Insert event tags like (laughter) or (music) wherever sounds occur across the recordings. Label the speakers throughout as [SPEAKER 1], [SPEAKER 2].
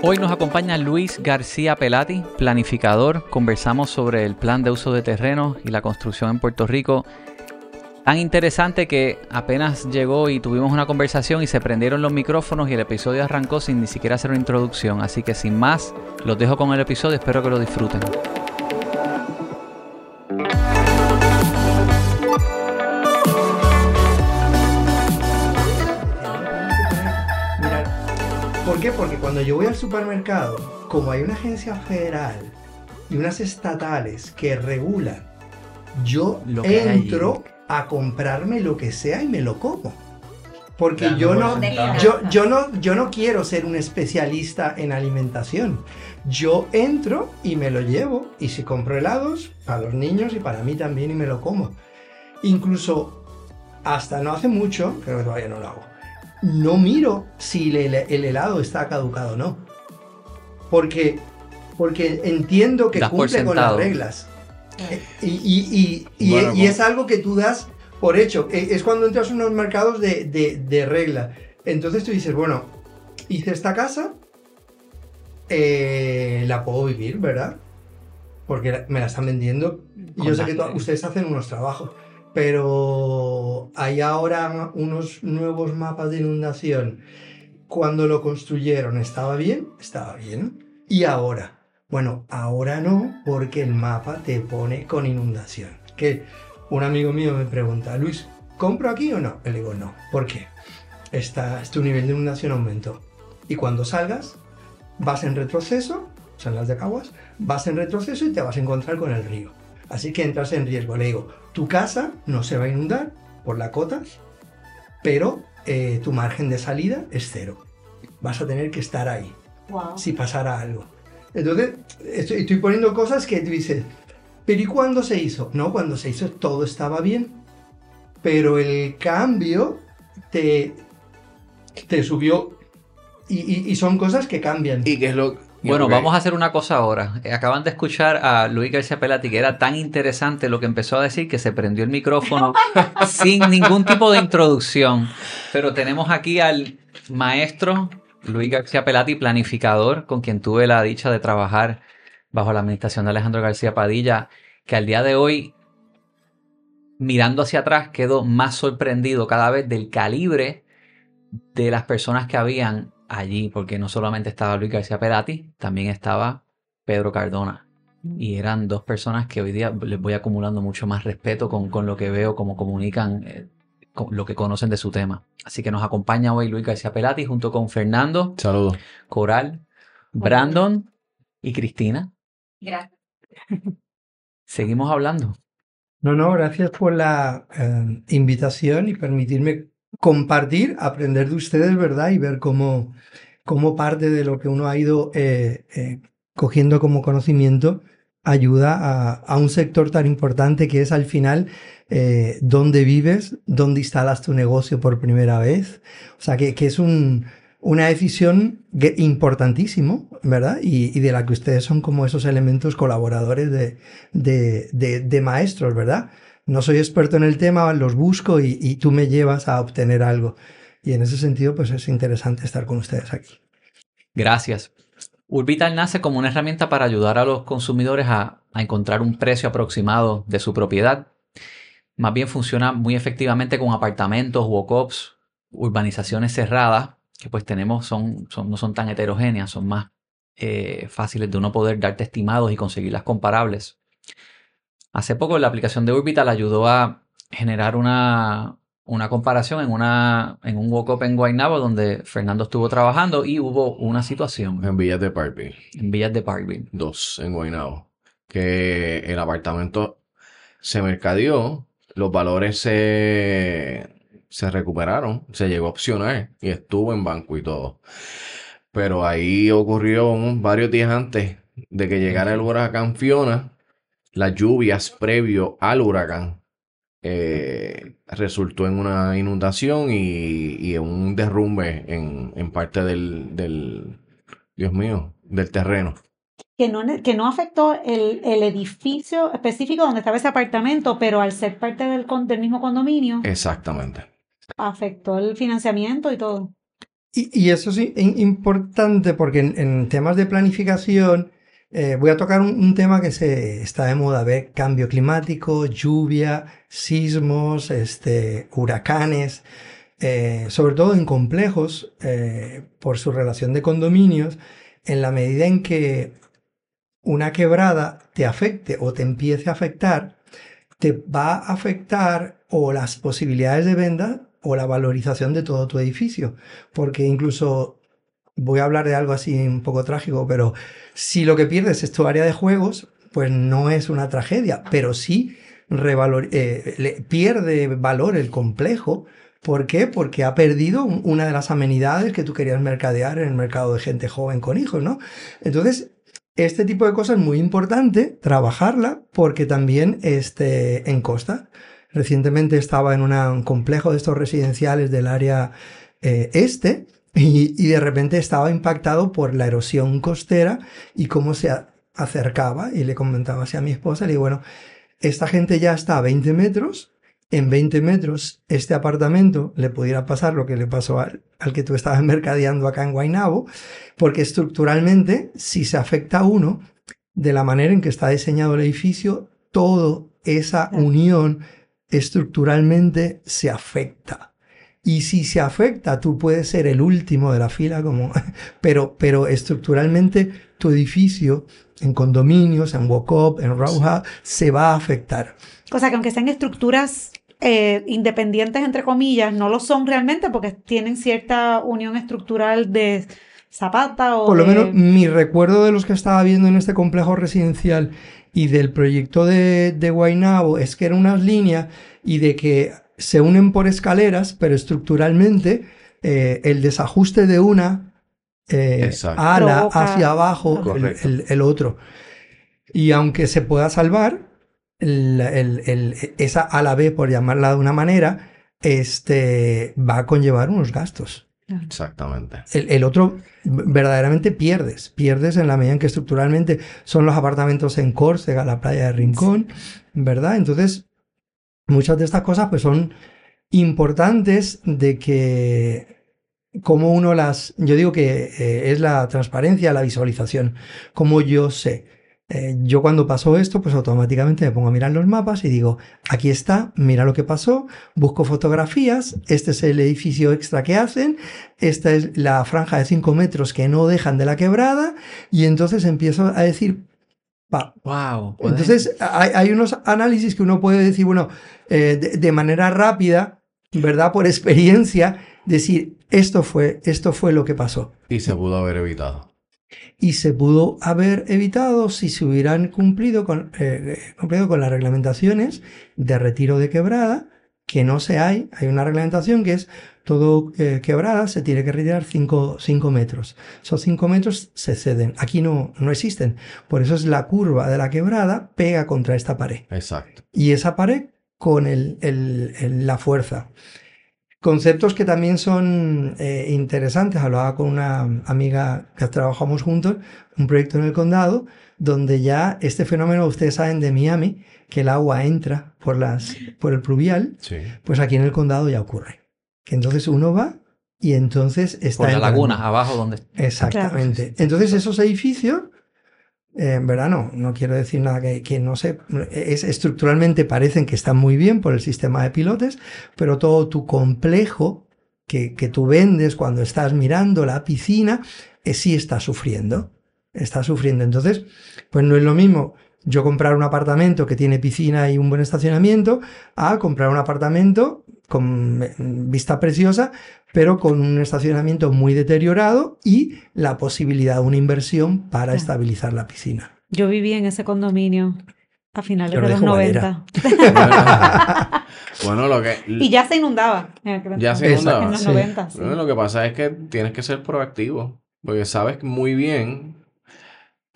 [SPEAKER 1] Hoy nos acompaña Luis García Pelati, planificador. Conversamos sobre el plan de uso de terrenos y la construcción en Puerto Rico. Tan interesante que apenas llegó y tuvimos una conversación y se prendieron los micrófonos y el episodio arrancó sin ni siquiera hacer una introducción. Así que sin más, los dejo con el episodio, espero que lo disfruten.
[SPEAKER 2] Cuando yo voy al supermercado, como hay una agencia federal y unas estatales que regulan, yo entro a comprarme lo que sea y me lo como. Porque yo no, yo, yo, no, yo no quiero ser un especialista en alimentación. Yo entro y me lo llevo. Y si compro helados, para los niños y para mí también y me lo como. Incluso hasta no hace mucho, creo que todavía no lo hago, no miro si el, helado está caducado o no. Porque, porque entiendo que cumple con las reglas. Eh, y, y, es algo que tú das por hecho. E, es cuando entras en unos mercados de, de, regla. Entonces tú dices, bueno, hice esta casa, eh, la puedo vivir, ¿verdad? Porque me la están vendiendo. Y yo sé que ustedes hacen unos trabajos pero hay ahora unos nuevos mapas de inundación. Cuando lo construyeron, ¿estaba bien? Estaba bien. ¿Y ahora? Bueno, ahora no, porque el mapa te pone con inundación. Que un amigo mío me pregunta, Luis, ¿compro aquí o no? Le digo, no. ¿Por qué? Está, tu nivel de inundación aumentó. Y cuando salgas, vas en retroceso, son las de Caguas, vas en retroceso y te vas a encontrar con el río. Así que entras en riesgo. Le digo, tu casa no se va a inundar por la cota, pero eh, tu margen de salida es cero. Vas a tener que estar ahí si pasara algo. Entonces, estoy, estoy, poniendo cosas que tú dices, pero ¿y cuándo se hizo? No, cuando se hizo todo estaba bien, pero el cambio te, te subió y, y, son cosas que cambian.
[SPEAKER 1] ¿Y qué es lo, bueno, vamos a hacer una cosa ahora. Eh, acaban de escuchar a Luis García Pelati, que era tan interesante lo que empezó a decir que se prendió el micrófono (laughs) sin ningún tipo de introducción. Pero tenemos aquí al maestro Luis García Pelati, planificador, con quien tuve la dicha de trabajar bajo la administración de Alejandro García Padilla, que al día de hoy, mirando hacia atrás, quedó más sorprendido cada vez del calibre de las personas que habían allí, porque no solamente estaba Luis García Perati, también estaba Pedro Cardona. Mm. Y eran dos personas que hoy día les voy acumulando mucho más respeto con, con lo que veo, cómo comunican, eh, con lo que conocen de su tema. Así que nos acompaña hoy Luis García Pelati junto con Fernando.
[SPEAKER 3] Saludos.
[SPEAKER 1] Coral, Brandon y Cristina.
[SPEAKER 4] Gracias. (laughs)
[SPEAKER 1] Seguimos hablando.
[SPEAKER 2] No, no, gracias por la eh, invitación y permitirme compartir, aprender de ustedes, ¿verdad? Y ver cómo, cómo parte de lo que uno ha ido eh, eh, cogiendo como conocimiento ayuda a, un sector tan importante que es al final eh, dónde vives, dónde instalas tu negocio por primera vez. O sea, que, que es un, una decisión importantísimo, ¿verdad? Y, de la que ustedes son como esos elementos colaboradores de, de, de maestros, ¿verdad? No soy experto en el tema, los busco y, tú me llevas a obtener algo. Y en ese sentido, pues es interesante estar con ustedes aquí.
[SPEAKER 1] Gracias. Urbital nace como una herramienta para ayudar a los consumidores a, encontrar un precio aproximado de su propiedad. Más bien funciona muy efectivamente con apartamentos, walk-ups, urbanizaciones cerradas, que pues tenemos, son, no son tan heterogéneas, son más eh, fáciles de uno poder darte estimados y conseguirlas comparables. Hace poco la aplicación de Orbital ayudó a generar una, una comparación en, una, en un walk-up en Guaynabo donde Fernando estuvo trabajando y hubo una situación.
[SPEAKER 3] En Villas de Parkville.
[SPEAKER 1] En Villas de Parkville.
[SPEAKER 3] Dos, en Guaynabo. Que el apartamento se mercadeó, los valores se, se recuperaron, se llegó a opcionar y estuvo en banco y todo. Pero ahí ocurrió varios días antes de que llegara el huracán Fiona las lluvias previo al huracán eh, resultó en una inundación y, en un derrumbe en, parte del, Dios mío, del terreno.
[SPEAKER 4] Que no, que no afectó el, edificio específico donde estaba ese apartamento, pero al ser parte del, del mismo condominio.
[SPEAKER 3] Exactamente.
[SPEAKER 4] Afectó el financiamiento y todo.
[SPEAKER 2] Y, eso es importante porque en, temas de planificación eh, voy a tocar un, tema que se está de moda, ver cambio climático, lluvia, sismos, este, huracanes, eh, sobre todo en complejos eh, por su relación de condominios, en la medida en que una quebrada te afecte o te empiece a afectar, te va a afectar o las posibilidades de venta o la valorización de todo tu edificio. Porque incluso, voy a hablar de algo así un poco trágico, pero si lo que pierdes es tu área de juegos, pues no es una tragedia, pero sí eh, pierde valor el complejo. ¿Por qué? Porque ha perdido una de las amenidades que tú querías mercadear en el mercado de gente joven con hijos, ¿no? Entonces, este tipo de cosas es muy importante trabajarla porque también este, en costa. Recientemente estaba en un complejo de estos residenciales del área eh, este y, de repente estaba impactado por la erosión costera y cómo se acercaba y le comentaba así a mi esposa, le digo, bueno, esta gente ya está a 20 metros, en 20 metros este apartamento le pudiera pasar lo que le pasó al, al que tú estabas (laughs) mercadeando acá en Guaynabo, porque estructuralmente si se afecta a uno, de la manera en que está diseñado el edificio, toda esa unión estructuralmente se afecta. Y si se afecta, tú puedes ser el último de la fila, como, (laughs) pero, pero estructuralmente tu edificio en condominios, en walk-up, en row se va a afectar.
[SPEAKER 4] O sea que aunque sean estructuras eh, independientes, entre comillas, no lo son realmente porque tienen cierta unión estructural de zapata o...
[SPEAKER 2] Por lo menos mi recuerdo de los que estaba viendo en este complejo residencial y del proyecto de, de Guaynabo es que eran unas líneas y de que se unen por escaleras, pero estructuralmente eh, el desajuste de una eh, ala hacia abajo, el, otro. Y aunque se pueda salvar, esa ala B, por llamarla de una manera, este, va a conllevar unos gastos.
[SPEAKER 3] Exactamente.
[SPEAKER 2] El, otro verdaderamente pierdes, pierdes en la medida en que estructuralmente son los apartamentos en Córcega, la playa de Rincón, ¿verdad? Entonces, muchas de estas cosas pues son importantes de que como uno las, yo digo que eh, es la transparencia, la visualización, como yo sé eh, yo cuando pasó esto, pues automáticamente me pongo a mirar los mapas y digo, aquí está, mira lo que pasó, busco fotografías, este es el edificio extra que hacen, esta es la franja de 5 metros que no dejan de la quebrada, y entonces empiezo a decir,
[SPEAKER 1] Wow.
[SPEAKER 2] Entonces hay, unos análisis que uno puede decir, bueno, eh, de, manera rápida, ¿verdad? Por experiencia, decir, esto fue, esto fue lo que pasó.
[SPEAKER 3] Y se pudo haber evitado
[SPEAKER 2] y se pudo haber evitado si se hubieran cumplido con, eh, cumplido con las reglamentaciones de retiro de quebrada, que no se hay, hay una reglamentación que es todo eh, quebrada se tiene que retirar 5 metros. Esos 5 metros se ceden. Aquí no, no existen. Por eso es la curva de la quebrada pega contra esta pared.
[SPEAKER 3] Exacto.
[SPEAKER 2] Y esa pared con el, la fuerza. Conceptos que también son eh, interesantes. Hablaba con una amiga que trabajamos juntos, un proyecto en el condado, donde ya este fenómeno, ustedes saben de Miami, que el agua entra por, las, por el pluvial, pues aquí en el condado ya ocurre. Que entonces uno va y entonces está...
[SPEAKER 1] Por la laguna, abajo donde...
[SPEAKER 2] Exactamente. Entonces esos edificios en verano, no quiero decir nada que, no sé, es, estructuralmente parecen que están muy bien por el sistema de pilotes, pero todo tu complejo que, que tú vendes cuando estás mirando la piscina, eh, sí está sufriendo, está sufriendo. Entonces, pues no es lo mismo yo comprar un apartamento que tiene piscina y un buen estacionamiento a comprar un apartamento con eh, vista preciosa, pero con un estacionamiento muy deteriorado y la posibilidad de una inversión para estabilizar la piscina.
[SPEAKER 4] Yo viví en ese condominio a finales de los 90. (laughs)
[SPEAKER 3] bueno, lo que...
[SPEAKER 4] Y ya se inundaba.
[SPEAKER 3] Ya se inundaba.
[SPEAKER 4] En los 90.
[SPEAKER 3] lo que pasa es que tienes que ser proactivo, porque sabes muy bien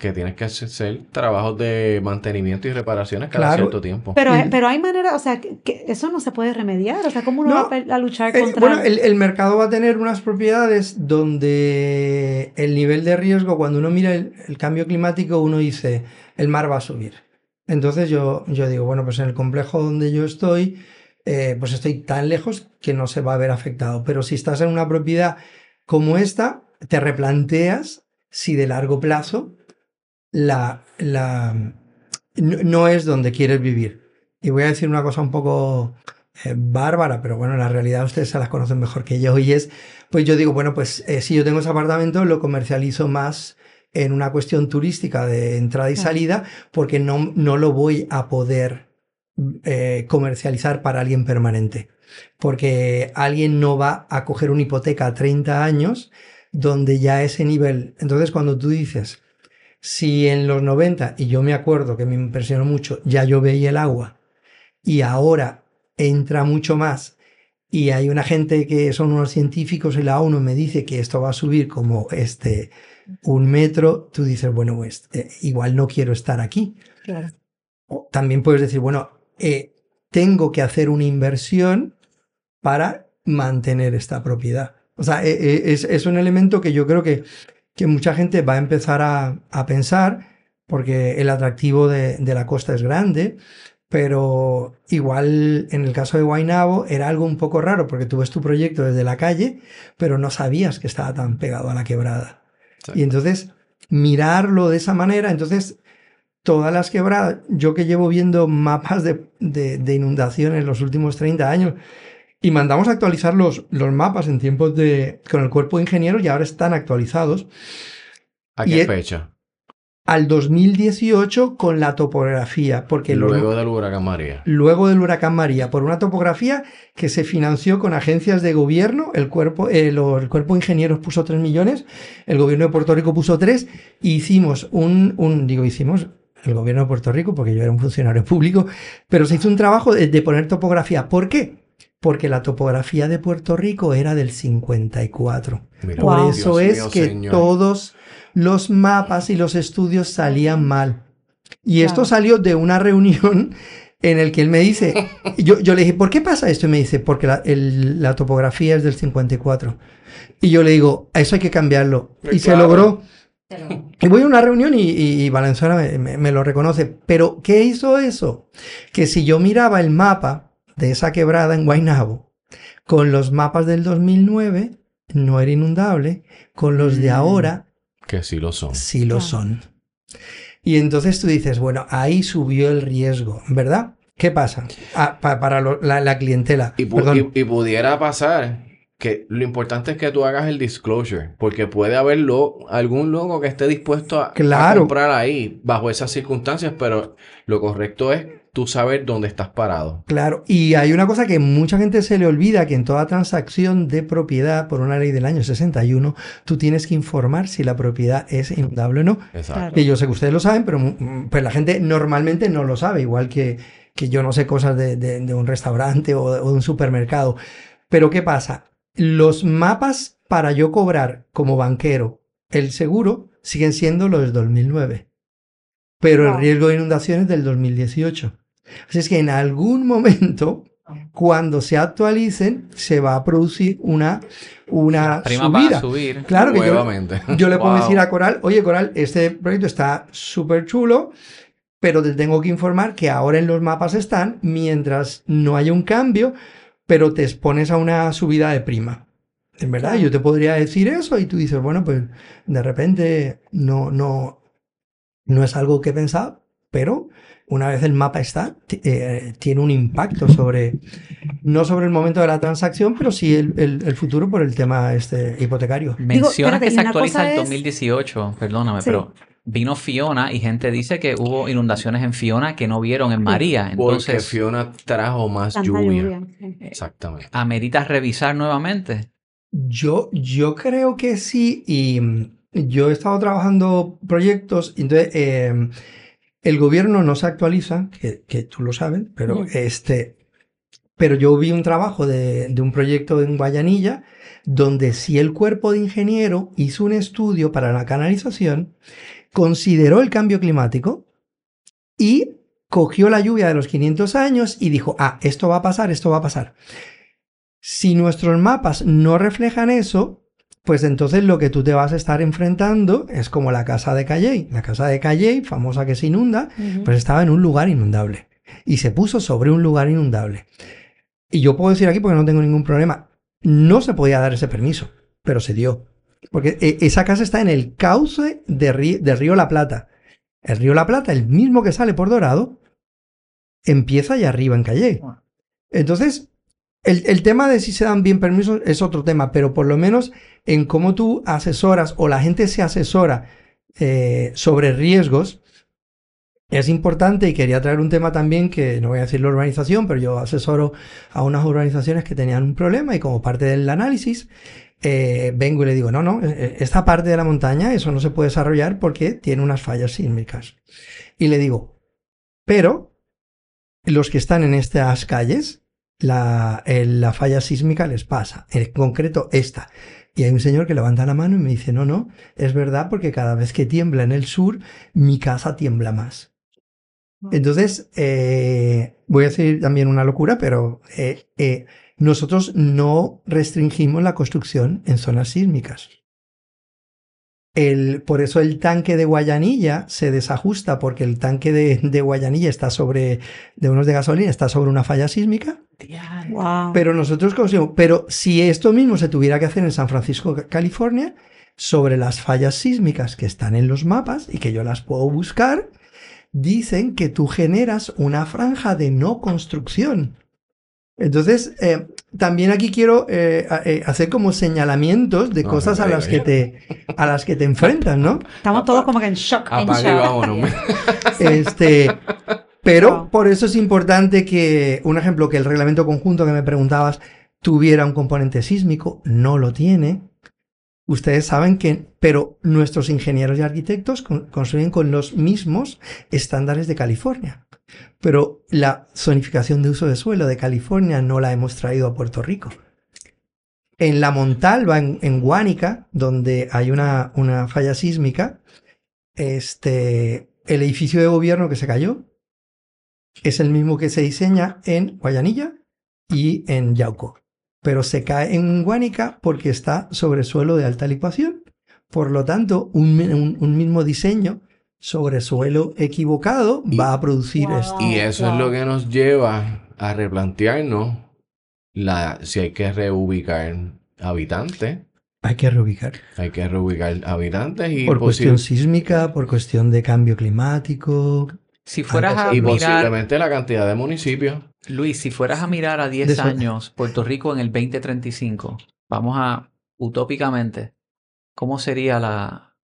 [SPEAKER 3] que tienes que hacer trabajos de mantenimiento y reparaciones cada cierto tiempo.
[SPEAKER 4] Pero, pero hay manera, o sea, que, eso no se puede remediar. O sea, ¿cómo uno va a, luchar contra...?
[SPEAKER 2] bueno, el, mercado va a tener unas propiedades donde el nivel de riesgo, cuando uno mira el, cambio climático, uno dice, el mar va a subir. Entonces yo, yo digo, bueno, pues en el complejo donde yo estoy, eh, pues estoy tan lejos que no se va a ver afectado. Pero si estás en una propiedad como esta, te replanteas si de largo plazo la, la, no es donde quieres vivir. Y voy a decir una cosa un poco eh, bárbara, pero bueno, la realidad ustedes se las conocen mejor que yo. Y es, pues yo digo, bueno, pues eh, si yo tengo ese apartamento, lo comercializo más en una cuestión turística de entrada y salida, porque no, no lo voy a poder eh, comercializar para alguien permanente. Porque alguien no va a coger una hipoteca a 30 años donde ya ese nivel. Entonces, cuando tú dices, si en los 90, y yo me acuerdo que me impresionó mucho, ya yo veía el agua y ahora entra mucho más y hay una gente que son unos científicos y la ONU me dice que esto va a subir como este un metro, tú dices, bueno, pues eh, igual no quiero estar aquí. también puedes decir, bueno, eh, tengo que hacer una inversión para mantener esta propiedad. O sea, eh, es, es, un elemento que yo creo que, que mucha gente va a empezar a, a pensar porque el atractivo de, de, la costa es grande, pero igual en el caso de Guainabo era algo un poco raro porque tú ves tu proyecto desde la calle, pero no sabías que estaba tan pegado a la quebrada. Y entonces mirarlo de esa manera, entonces todas las quebradas, yo que llevo viendo mapas de, de, de inundaciones los últimos 30 años, y mandamos a actualizar los, los mapas en tiempos de. con el cuerpo de ingenieros y ahora están actualizados.
[SPEAKER 3] ¿A qué fecha?
[SPEAKER 2] Al 2018 con la topografía. Porque
[SPEAKER 3] luego del huracán María.
[SPEAKER 2] Luego del huracán María, por una topografía que se financió con agencias de gobierno. El cuerpo, eh, el cuerpo de ingenieros puso 3 millones, el gobierno de Puerto Rico puso 3. Y hicimos un, un. Digo, hicimos el gobierno de Puerto Rico, porque yo era un funcionario público, pero se hizo un trabajo de, de poner topografía. ¿Por qué? Porque la topografía de Puerto Rico era del 54. Por eso es que todos los mapas y los estudios salían mal. Y esto salió de una reunión en el que él me dice, (laughs) yo, yo le dije, ¿por qué pasa esto? Y me dice, porque la, la topografía es del 54. Y yo le digo, eso hay que cambiarlo. Y se logró. Y voy a una reunión y, y, Valenzuela me, me, lo reconoce. Pero, ¿qué hizo eso? Que si yo miraba el mapa de esa quebrada en Guaynabo, con los mapas del 2009, no era inundable, con los de mm. ahora...
[SPEAKER 3] Que sí lo son.
[SPEAKER 2] Sí lo son. Y entonces tú dices, bueno, ahí subió el riesgo, ¿verdad? ¿Qué pasa ah, para la, clientela?
[SPEAKER 3] Y, y, pudiera pasar que lo importante es que tú hagas el disclosure, porque puede haber algún loco que esté dispuesto a, a, comprar ahí bajo esas circunstancias, pero lo correcto es tú saber dónde estás parado.
[SPEAKER 2] Claro, y hay una cosa que mucha gente se le olvida, que en toda transacción de propiedad por una ley del año 61, tú tienes que informar si la propiedad es inundable o no. Exacto. Y yo sé que ustedes lo saben, pero pues la gente normalmente no lo sabe, igual que, que yo no sé cosas de, de, un restaurante o de, o de un supermercado. Pero ¿qué pasa? Los mapas para yo cobrar como banquero el seguro siguen siendo los del 2009, pero el riesgo de inundación es del 2018. Así es que en algún momento, cuando se actualicen, se va a producir una, una subida.
[SPEAKER 1] subir.
[SPEAKER 2] Claro que yo, le puedo decir a Coral, oye Coral, este proyecto está súper chulo, pero te tengo que informar que ahora en los mapas están, mientras no haya un cambio, pero te expones a una subida de prima. En verdad, yo te podría decir eso y tú dices, bueno, pues de repente no, no, no es algo que he pensado, pero una vez el mapa está, eh, tiene un impacto sobre, no sobre el momento de la transacción, pero sí el, el, futuro por el tema este hipotecario.
[SPEAKER 1] Menciona que se actualiza el 2018, perdóname, pero vino Fiona y gente dice que hubo inundaciones en Fiona que no vieron en María. Entonces,
[SPEAKER 3] Porque Fiona trajo más lluvia. Exactamente.
[SPEAKER 1] ¿Amerita revisar nuevamente?
[SPEAKER 2] Yo, yo creo que sí, y yo he estado trabajando proyectos, entonces... Eh, el gobierno no se actualiza, que, que tú lo sabes, pero este, pero yo vi un trabajo de, de, un proyecto en Guayanilla donde si el cuerpo de ingeniero hizo un estudio para la canalización, consideró el cambio climático y cogió la lluvia de los 500 años y dijo, ah, esto va a pasar, esto va a pasar. Si nuestros mapas no reflejan eso, pues entonces lo que tú te vas a estar enfrentando es como la casa de Calley. La casa de Calley, famosa que se inunda, pues estaba en un lugar inundable. Y se puso sobre un lugar inundable. Y yo puedo decir aquí, porque no tengo ningún problema, no se podía dar ese permiso. pero se dio. Porque eh, esa casa está en el cauce de del río La Plata. El río La Plata, el mismo que sale por Dorado, empieza allá arriba en Calle. Entonces, el, el tema de si se dan bien permisos es otro tema, pero por lo menos en cómo tú asesoras o la gente se asesora eh, sobre riesgos, es importante y quería traer un tema también que no voy a decir la urbanización, pero yo asesoro a unas urbanizaciones que tenían un problema y como parte del análisis eh, vengo y le digo, no, no, eh, esta parte de la montaña, eso no se puede desarrollar porque tiene unas fallas sísmicas. Y le digo, pero los que están en estas calles, la, la falla sísmica les pasa, en concreto esta. Y hay un señor que levanta la mano y me dice, no, no, es verdad porque cada vez que tiembla en el sur, mi casa tiembla más. Entonces, eh, voy a decir también una locura, pero eh, eh, nosotros no restringimos la construcción en zonas sísmicas. El, por eso el tanque de Guayanilla se desajusta, porque el tanque de, de Guayanilla está sobre, de unos de gasolina, está sobre una falla sísmica.
[SPEAKER 4] Wow.
[SPEAKER 2] Pero nosotros conseguimos, pero si esto mismo se tuviera que hacer en San Francisco, California, sobre las fallas sísmicas que están en los mapas y que yo las puedo buscar, dicen que tú generas una franja de no construcción. Entonces, eh, también aquí quiero eh, eh, hacer como señalamientos de
[SPEAKER 3] No,
[SPEAKER 2] cosas a las que te a las que te enfrentas, ¿no?
[SPEAKER 4] Estamos todos como que en shock. en
[SPEAKER 3] Apaga y
[SPEAKER 4] shock.
[SPEAKER 3] vámonos. (laughs)
[SPEAKER 2] Este, pero
[SPEAKER 4] Wow.
[SPEAKER 2] por eso es importante que, un ejemplo, que el reglamento conjunto que me preguntabas tuviera un componente sísmico, no lo tiene. Ustedes saben que, pero nuestros ingenieros y arquitectos con- construyen con los mismos estándares de California. Pero la zonificación de uso de suelo de California no la hemos traído a Puerto Rico. En la Montalva, en, en Guánica, donde hay una, una falla sísmica, este, el edificio de gobierno que se cayó es el mismo que se diseña en Guayanilla y en Yauco. Pero se cae en Guánica porque está sobre suelo de alta licuación. Por lo tanto, un, un mismo diseño sobre suelo equivocado
[SPEAKER 3] Y-
[SPEAKER 2] va a producir
[SPEAKER 4] Wow.
[SPEAKER 2] esto.
[SPEAKER 3] Y eso es lo que nos lleva a replantearnos la, si hay que reubicar habitantes.
[SPEAKER 2] Hay que reubicar.
[SPEAKER 3] Hay que reubicar habitantes y,
[SPEAKER 2] Por cuestión sísmica, por cuestión de cambio climático.
[SPEAKER 1] Si fueras a
[SPEAKER 3] y
[SPEAKER 1] mirar,
[SPEAKER 3] posiblemente la cantidad de municipios.
[SPEAKER 1] Luis, si fueras a mirar a 10
[SPEAKER 2] De eso-
[SPEAKER 1] años Puerto Rico en el 2035, vamos a, utópicamente, ¿cómo sería la...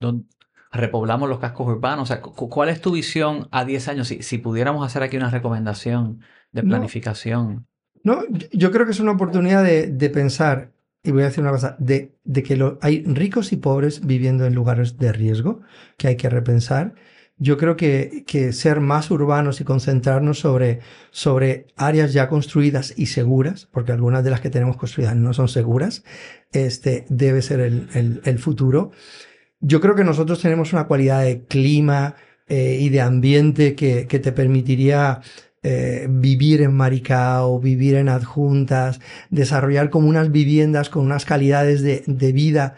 [SPEAKER 1] don- repoblamos los cascos urbanos? O sea, cu- ¿cuál es tu visión a 10 años? Si, si pudiéramos hacer aquí una recomendación de planificación.
[SPEAKER 2] No, yo- yo creo que es una oportunidad de, de pensar, y voy a decir una cosa, de, de que lo- hay ricos y pobres viviendo en lugares de riesgo que hay que repensar. Yo creo que, que ser más urbanos y concentrarnos sobre, sobre áreas ya construidas y seguras, porque algunas de las que tenemos construidas no son seguras, este, debe ser el, el- el futuro. Yo creo que nosotros tenemos una cualidad de clima eh, y de ambiente que, te permitiría eh, vivir en Maricao, vivir en adjuntas, desarrollar como unas viviendas con unas calidades de, vida,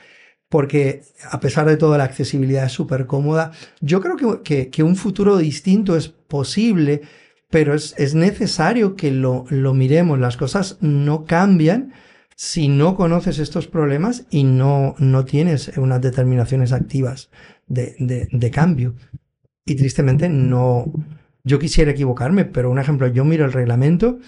[SPEAKER 2] porque a pesar de todo la accesibilidad es súper cómoda. Yo creo que, un futuro distinto es posible, pero es, es necesario que lo miremos. Las cosas no cambian si no conoces estos problemas y no, no tienes unas determinaciones activas de, de- de cambio. Y tristemente no, yo quisiera equivocarme, pero un ejemplo, yo miro el reglamento,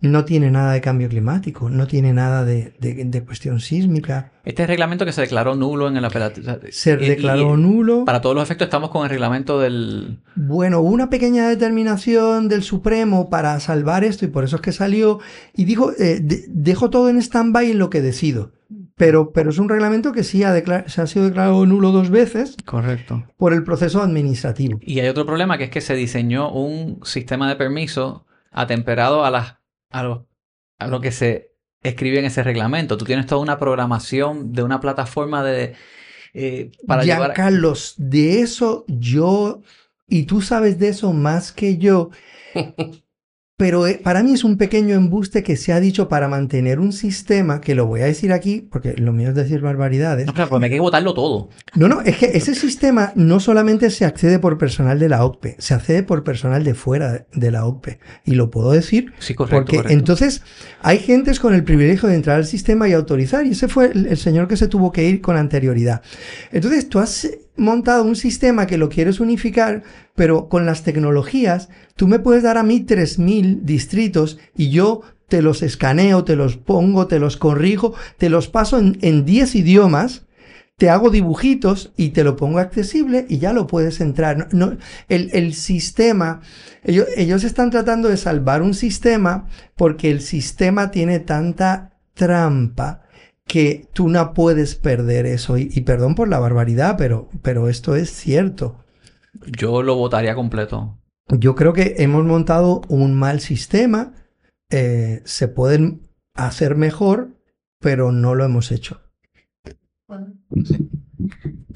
[SPEAKER 2] no tiene nada de cambio climático, no tiene nada de, de- de cuestión sísmica,
[SPEAKER 1] Este reglamento que se declaró nulo en el apelativo.
[SPEAKER 2] se declaró nulo.
[SPEAKER 1] Para todos los efectos estamos con el reglamento del...
[SPEAKER 2] Bueno, hubo una pequeña determinación del Supremo para salvar esto y por eso es que salió y dijo, eh, de- dejo todo en stand-by en lo que decido. Pero, pero es un reglamento que sí ha se ha sido declarado nulo dos veces
[SPEAKER 1] Correcto.
[SPEAKER 2] por el proceso administrativo.
[SPEAKER 1] Y hay otro problema que es que se diseñó un sistema de permiso atemperado a, las, a, lo, a lo que se escribe en ese reglamento. Tú tienes toda una programación de una plataforma de... eh, para llevar... a-
[SPEAKER 2] Giancarlos, de eso yo, y tú sabes de eso más que yo, (laughs) pero eh, para mí es un pequeño embuste que se ha dicho para mantener un sistema, que lo voy a decir aquí, porque lo mío es decir barbaridades.
[SPEAKER 1] No, claro, pues me hay que votarlo todo.
[SPEAKER 2] No, no, es que ese sistema no solamente se accede por personal de la OCPE, se accede por personal de fuera de la OCPE. Y lo puedo decir
[SPEAKER 1] Sí, correcto.
[SPEAKER 2] porque
[SPEAKER 1] correcto.
[SPEAKER 2] entonces hay gentes con el privilegio de entrar al sistema y autorizar, y ese fue el, el señor que se tuvo que ir con anterioridad. Entonces tú has montado un sistema que lo quieres unificar, pero con las tecnologías, tú me puedes dar a mí 3.000 distritos y yo te los escaneo, te los pongo, te los corrijo, te los paso en, en 10 idiomas, te hago dibujitos y te lo pongo accesible y ya lo puedes entrar. No, el, el sistema, ellos, ellos están tratando de salvar un sistema porque el sistema tiene tanta trampa que tú no puedes perder eso. Y, y perdón por la barbaridad, pero, pero esto es cierto.
[SPEAKER 1] Yo lo votaría completo.
[SPEAKER 2] Yo creo que hemos montado un mal sistema, eh, se pueden hacer mejor, pero no lo hemos hecho.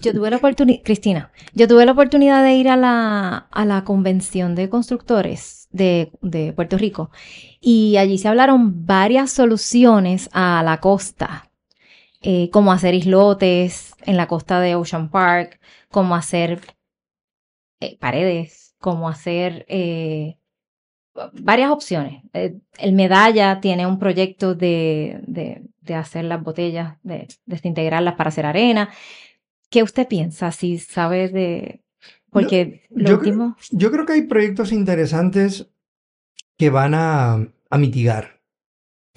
[SPEAKER 5] Yo tuve la oportunidad, Cristina, yo tuve la oportunidad de ir a la, a la convención de constructores de, de Puerto Rico y allí se hablaron varias soluciones a la costa, eh, como hacer islotes en la costa de Ocean Park, como hacer eh, paredes, como hacer eh, varias opciones. El Medalla tiene un proyecto de, de, de hacer las botellas, de desintegrarlas para hacer arena. ¿Qué usted piensa? Si sabe de... Porque lo
[SPEAKER 2] yo creo-
[SPEAKER 5] último...
[SPEAKER 2] Yo creo que hay proyectos interesantes que van a, a mitigar.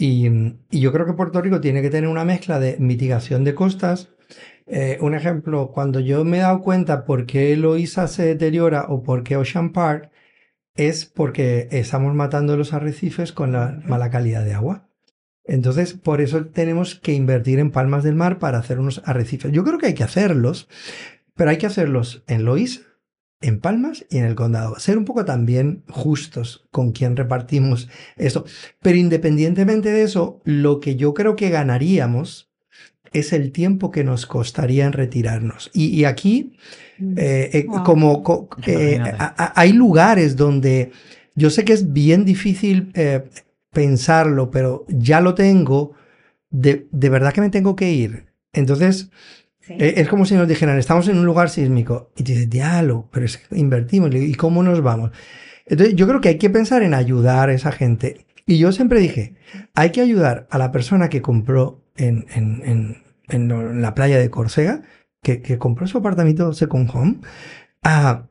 [SPEAKER 2] Y, yo creo que Puerto Rico tiene que tener una mezcla de mitigación de costas. Eh, un ejemplo, cuando yo me he dado cuenta por qué Loíza se deteriora o por qué Ocean Park, es porque estamos matando los arrecifes con la mala calidad de agua. Entonces, por eso tenemos que invertir en palmas del mar para hacer unos arrecifes. Yo creo que hay que hacerlos, pero hay que hacerlos en Loíza, en Palmas y en el condado. Ser un poco también justos con quien repartimos esto. Pero independientemente de eso, lo que yo creo que ganaríamos es el tiempo que nos costaría en retirarnos. Y, y aquí, eh, eh,
[SPEAKER 4] Wow.
[SPEAKER 2] como co- eh,
[SPEAKER 1] Imagínate.
[SPEAKER 2] a- a- hay lugares donde yo sé que es bien difícil eh, pensarlo, pero ya lo tengo, de, de verdad que me tengo que ir. Entonces, Eh, Es como si nos dijeran, estamos en un lugar sísmico. Y tú dices, diablo, pero es que invertimos. ¿Y cómo nos vamos? Entonces, yo creo que hay que pensar en ayudar a esa gente. Y yo siempre dije, hay que ayudar a la persona que compró en, en- en- la playa de Córcega, que, que compró su apartamento second home, a,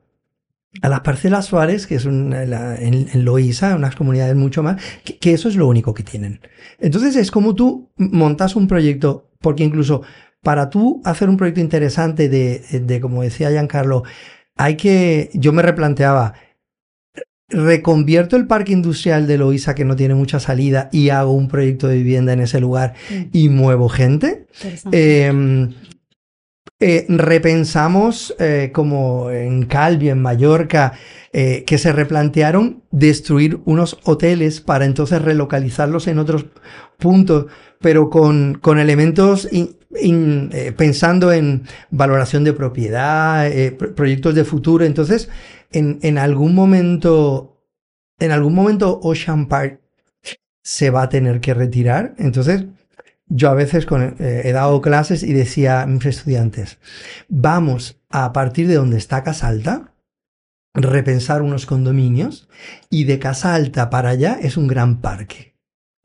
[SPEAKER 2] a las parcelas Suárez, que es un- la- en, Loíza, unas comunidades mucho más, que eso es lo único que tienen. Entonces, es como tú montas un proyecto, porque incluso para tú hacer un proyecto interesante de, de, como decía Giancarlo, hay que, yo me replanteaba, reconvierto el parque industrial de Loíza que no tiene mucha salida y hago un proyecto de vivienda en ese lugar
[SPEAKER 4] Mm,
[SPEAKER 2] y muevo gente.
[SPEAKER 4] interesante.
[SPEAKER 2] Eh, eh, repensamos eh, como en Calvi, en Mallorca, eh, que se replantearon destruir unos hoteles para entonces relocalizarlos en otros puntos, pero con, con elementos in- eh, pensando en valoración de propiedad, eh, pro- proyectos de futuro. Entonces, en, algún momento, en algún momento Ocean Park se va a tener que retirar. Entonces, yo a veces eh, he dado clases y decía a mis estudiantes, vamos a partir de donde está Casa Alta, repensar unos condominios y de Casa Alta para allá es un gran parque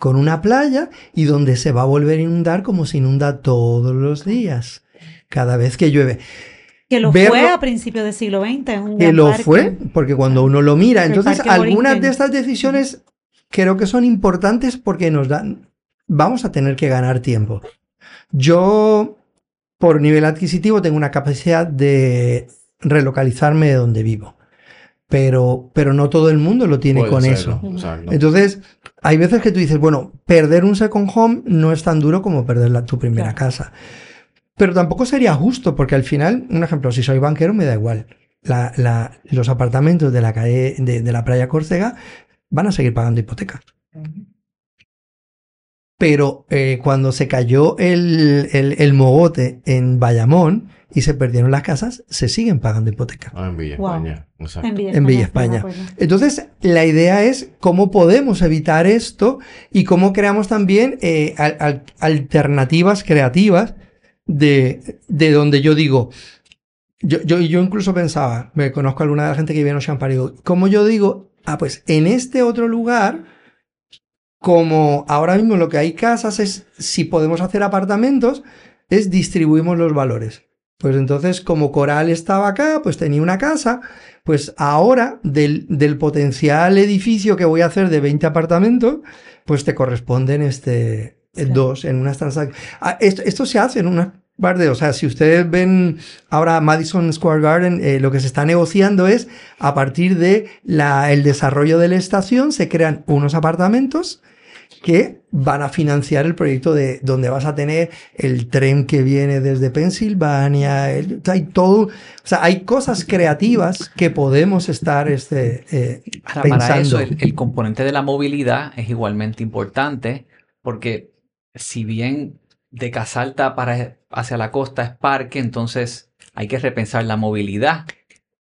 [SPEAKER 2] con una playa y donde se va a volver a inundar como se inunda todos los días, cada vez que llueve.
[SPEAKER 4] que lo
[SPEAKER 2] verlo-
[SPEAKER 4] fue a principios del siglo XX. un
[SPEAKER 2] Que lo
[SPEAKER 4] parque.
[SPEAKER 2] fue, porque cuando uno lo mira, entonces algunas de estas decisiones creo que son importantes porque nos dan, vamos a tener que ganar tiempo. Yo, por nivel adquisitivo, tengo una capacidad de relocalizarme de donde vivo, pero, pero no todo el mundo lo tiene
[SPEAKER 3] Puede
[SPEAKER 2] con eso. Entonces, hay veces que tú dices, bueno, perder un second home no es tan duro como perder la- tu primera
[SPEAKER 4] Claro.
[SPEAKER 2] casa. Pero tampoco sería justo, porque al final, un ejemplo, si soy banquero me da igual. La- la- los apartamentos de la, calle, de, de la playa Córcega van a seguir pagando hipotecas. Pero eh, cuando se cayó el, el, el mogote en Bayamón y se perdieron las casas, se siguen pagando hipoteca.
[SPEAKER 3] Ah, en Villa
[SPEAKER 4] Wow.
[SPEAKER 3] España. Exacto.
[SPEAKER 4] En Villa
[SPEAKER 2] En España. Entonces, la idea es cómo podemos evitar esto y cómo creamos también eh, al- al- alternativas creativas de, de donde yo digo, yo, yo, yo incluso pensaba, me conozco a alguna de la gente que vive en Ocean Park, y digo, como yo digo, ah, pues en este otro lugar, como ahora mismo lo que hay casas es, si podemos hacer apartamentos, es distribuimos los valores. Pues entonces, como Coral estaba acá, pues tenía una casa, pues ahora del, del potencial edificio que voy a hacer de 20 apartamentos, pues te corresponden este,
[SPEAKER 4] Claro.
[SPEAKER 2] dos en unas transacciones. Ah, esto, esto se hace en una parte, o sea, si ustedes ven ahora Madison Square Garden, eh, lo que se está negociando es a partir de la, el desarrollo de la estación, se crean unos apartamentos que van a financiar el proyecto de donde vas a tener el tren que viene desde Pensilvania, el- hay todo, o sea, hay cosas creativas que podemos estar este, eh,
[SPEAKER 1] Ahora, para eso,
[SPEAKER 2] pensando.
[SPEAKER 1] el, el componente de la movilidad es igualmente importante, porque si bien de Casalta para hacia la costa es parque, entonces hay que repensar la movilidad.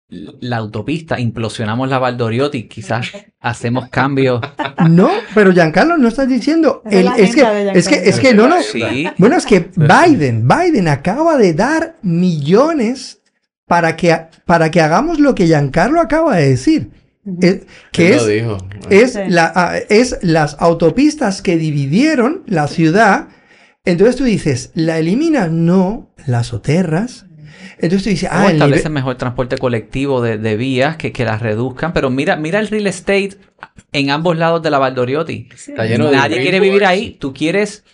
[SPEAKER 1] La autopista, implosionamos la Valdoriotti, quizás hacemos cambios.
[SPEAKER 2] No, pero Giancarlo, no estás diciendo,
[SPEAKER 4] es
[SPEAKER 2] el- es, que, es que, es que no, no,
[SPEAKER 1] Sí,
[SPEAKER 2] Bueno, es que Biden, Biden acaba de dar millones para que, para que hagamos lo que Giancarlo acaba de decir.
[SPEAKER 4] Ujú.
[SPEAKER 2] Eh, que es,
[SPEAKER 3] lo dijo.
[SPEAKER 2] es,
[SPEAKER 4] Sí.
[SPEAKER 2] la, ah, es las autopistas que dividieron la ciudad. Entonces tú dices, ¿la eliminas? No, las soterras. Entonces tú dices,
[SPEAKER 1] o
[SPEAKER 2] ah, el
[SPEAKER 1] establecen mejor transporte colectivo de, de vías que, que las reduzcan, pero mira, mira el real estate en ambos lados de la Valdoriotti.
[SPEAKER 3] Está lleno de
[SPEAKER 1] Nadie quiere vivir ahí. Tú quieres,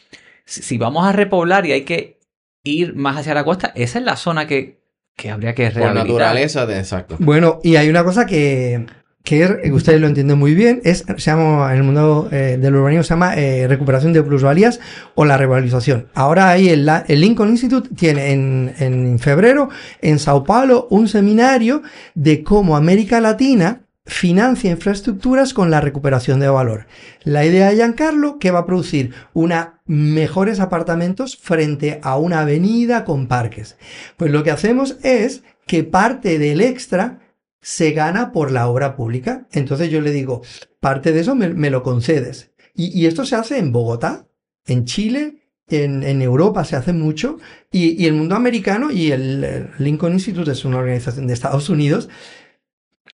[SPEAKER 1] si si vamos a repoblar y hay que ir más hacia la costa, esa es la zona que, que habría que
[SPEAKER 3] Por
[SPEAKER 1] rehabilitar.
[SPEAKER 3] naturaleza, de- exacto.
[SPEAKER 2] Bueno, y hay una cosa que, que es- que ustedes lo entienden muy bien, es, se llama, en el mundo eh, del urbanismo se llama eh, recuperación de plusvalías o la revalorización. Ahora ahí el, el Lincoln Institute tiene en, en febrero en Sao Paulo un seminario de cómo América Latina financia infraestructuras con la recuperación de valor. La idea de Giancarlo que va a producir una mejores apartamentos frente a una avenida con parques. Pues lo que hacemos es que parte del extra se gana por la obra pública. Entonces yo le digo, parte de eso me, me lo concedes. Y, y esto se hace en Bogotá, en Chile, en, en Europa se hace mucho. Y, y el mundo americano y el, el Lincoln Institute es una organización de Estados Unidos.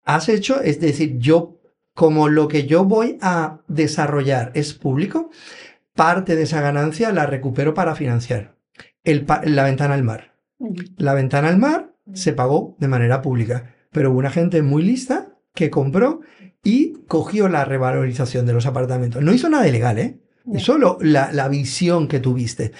[SPEAKER 2] Has hecho, es decir, yo, como lo que yo voy a desarrollar es público, parte de esa ganancia la recupero para financiar el la ventana al mar. La ventana al mar se pagó de manera pública, pero hubo una gente muy lista que compró y cogió la revalorización de los apartamentos. No hizo nada ilegal, ¿eh? Solo la, la visión que tuviste.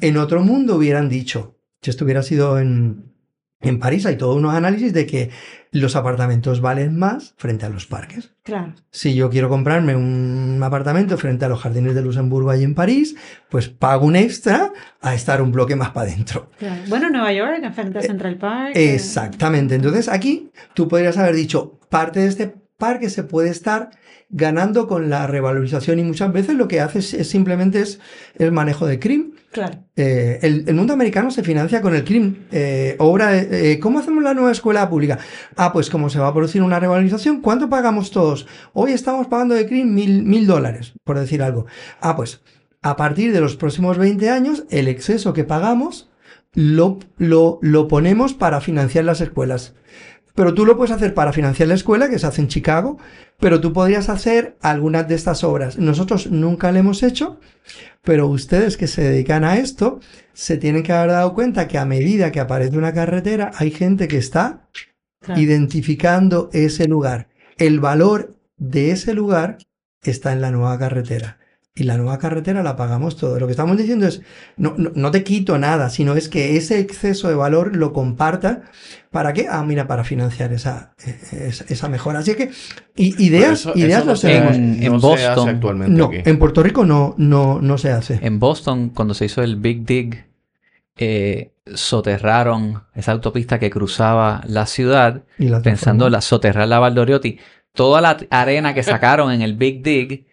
[SPEAKER 2] En otro mundo hubieran dicho, si esto hubiera sido en, en París, hay todos unos análisis de que los apartamentos valen más frente a los parques.
[SPEAKER 4] Claro.
[SPEAKER 2] Si yo quiero comprarme un apartamento frente a los jardines de Luxemburgo allí en París, pues pago un extra a estar un bloque más para adentro.
[SPEAKER 4] claro. Bueno, Nueva York, enfrente a Central Park. eh,
[SPEAKER 2] Exactamente. Entonces aquí tú podrías haber dicho, parte de este parque se puede estar ganando con la revalorización y muchas veces lo que haces es simplemente es el manejo de CRIM.
[SPEAKER 4] Claro.
[SPEAKER 2] Eh, el, el mundo americano se financia con el CRIM. Eh, obra, eh, ¿Cómo hacemos la nueva escuela pública? Ah, pues como se va a producir una revalorización, ¿cuánto pagamos todos? Hoy estamos pagando de CRIM mil, mil dólares, por decir algo. Ah, pues a partir de los próximos 20 años, el exceso que pagamos lo, lo, lo ponemos para financiar las escuelas. Pero tú lo puedes hacer para financiar la escuela, que se hace en Chicago, pero tú podrías hacer algunas de estas obras. Nosotros nunca lo hemos hecho, pero ustedes que se dedican a esto se tienen que haber dado cuenta que a medida que aparece una carretera hay gente que está
[SPEAKER 4] claro.
[SPEAKER 2] identificando ese lugar. El valor de ese lugar está en la nueva carretera. Y la nueva carretera la pagamos todo. Lo que estamos diciendo es, no, no, no te quito nada, sino es que ese exceso de valor lo comparta. ¿Para qué? Ah, mira, para financiar esa, eh, esa, esa mejora. Así que ideas,
[SPEAKER 3] eso-
[SPEAKER 2] ideas
[SPEAKER 3] eso no
[SPEAKER 2] las
[SPEAKER 3] se-
[SPEAKER 2] tenemos.
[SPEAKER 1] En- en
[SPEAKER 3] no se hace
[SPEAKER 1] Boston.
[SPEAKER 3] actualmente
[SPEAKER 2] No,
[SPEAKER 3] aquí.
[SPEAKER 2] en Puerto Rico no, no, no se hace.
[SPEAKER 1] En Boston, cuando se hizo el Big Dig, eh, soterraron esa autopista que cruzaba la ciudad,
[SPEAKER 2] Y la
[SPEAKER 1] pensando la soterrar la Valdoriotti. Toda la arena que sacaron en el Big Dig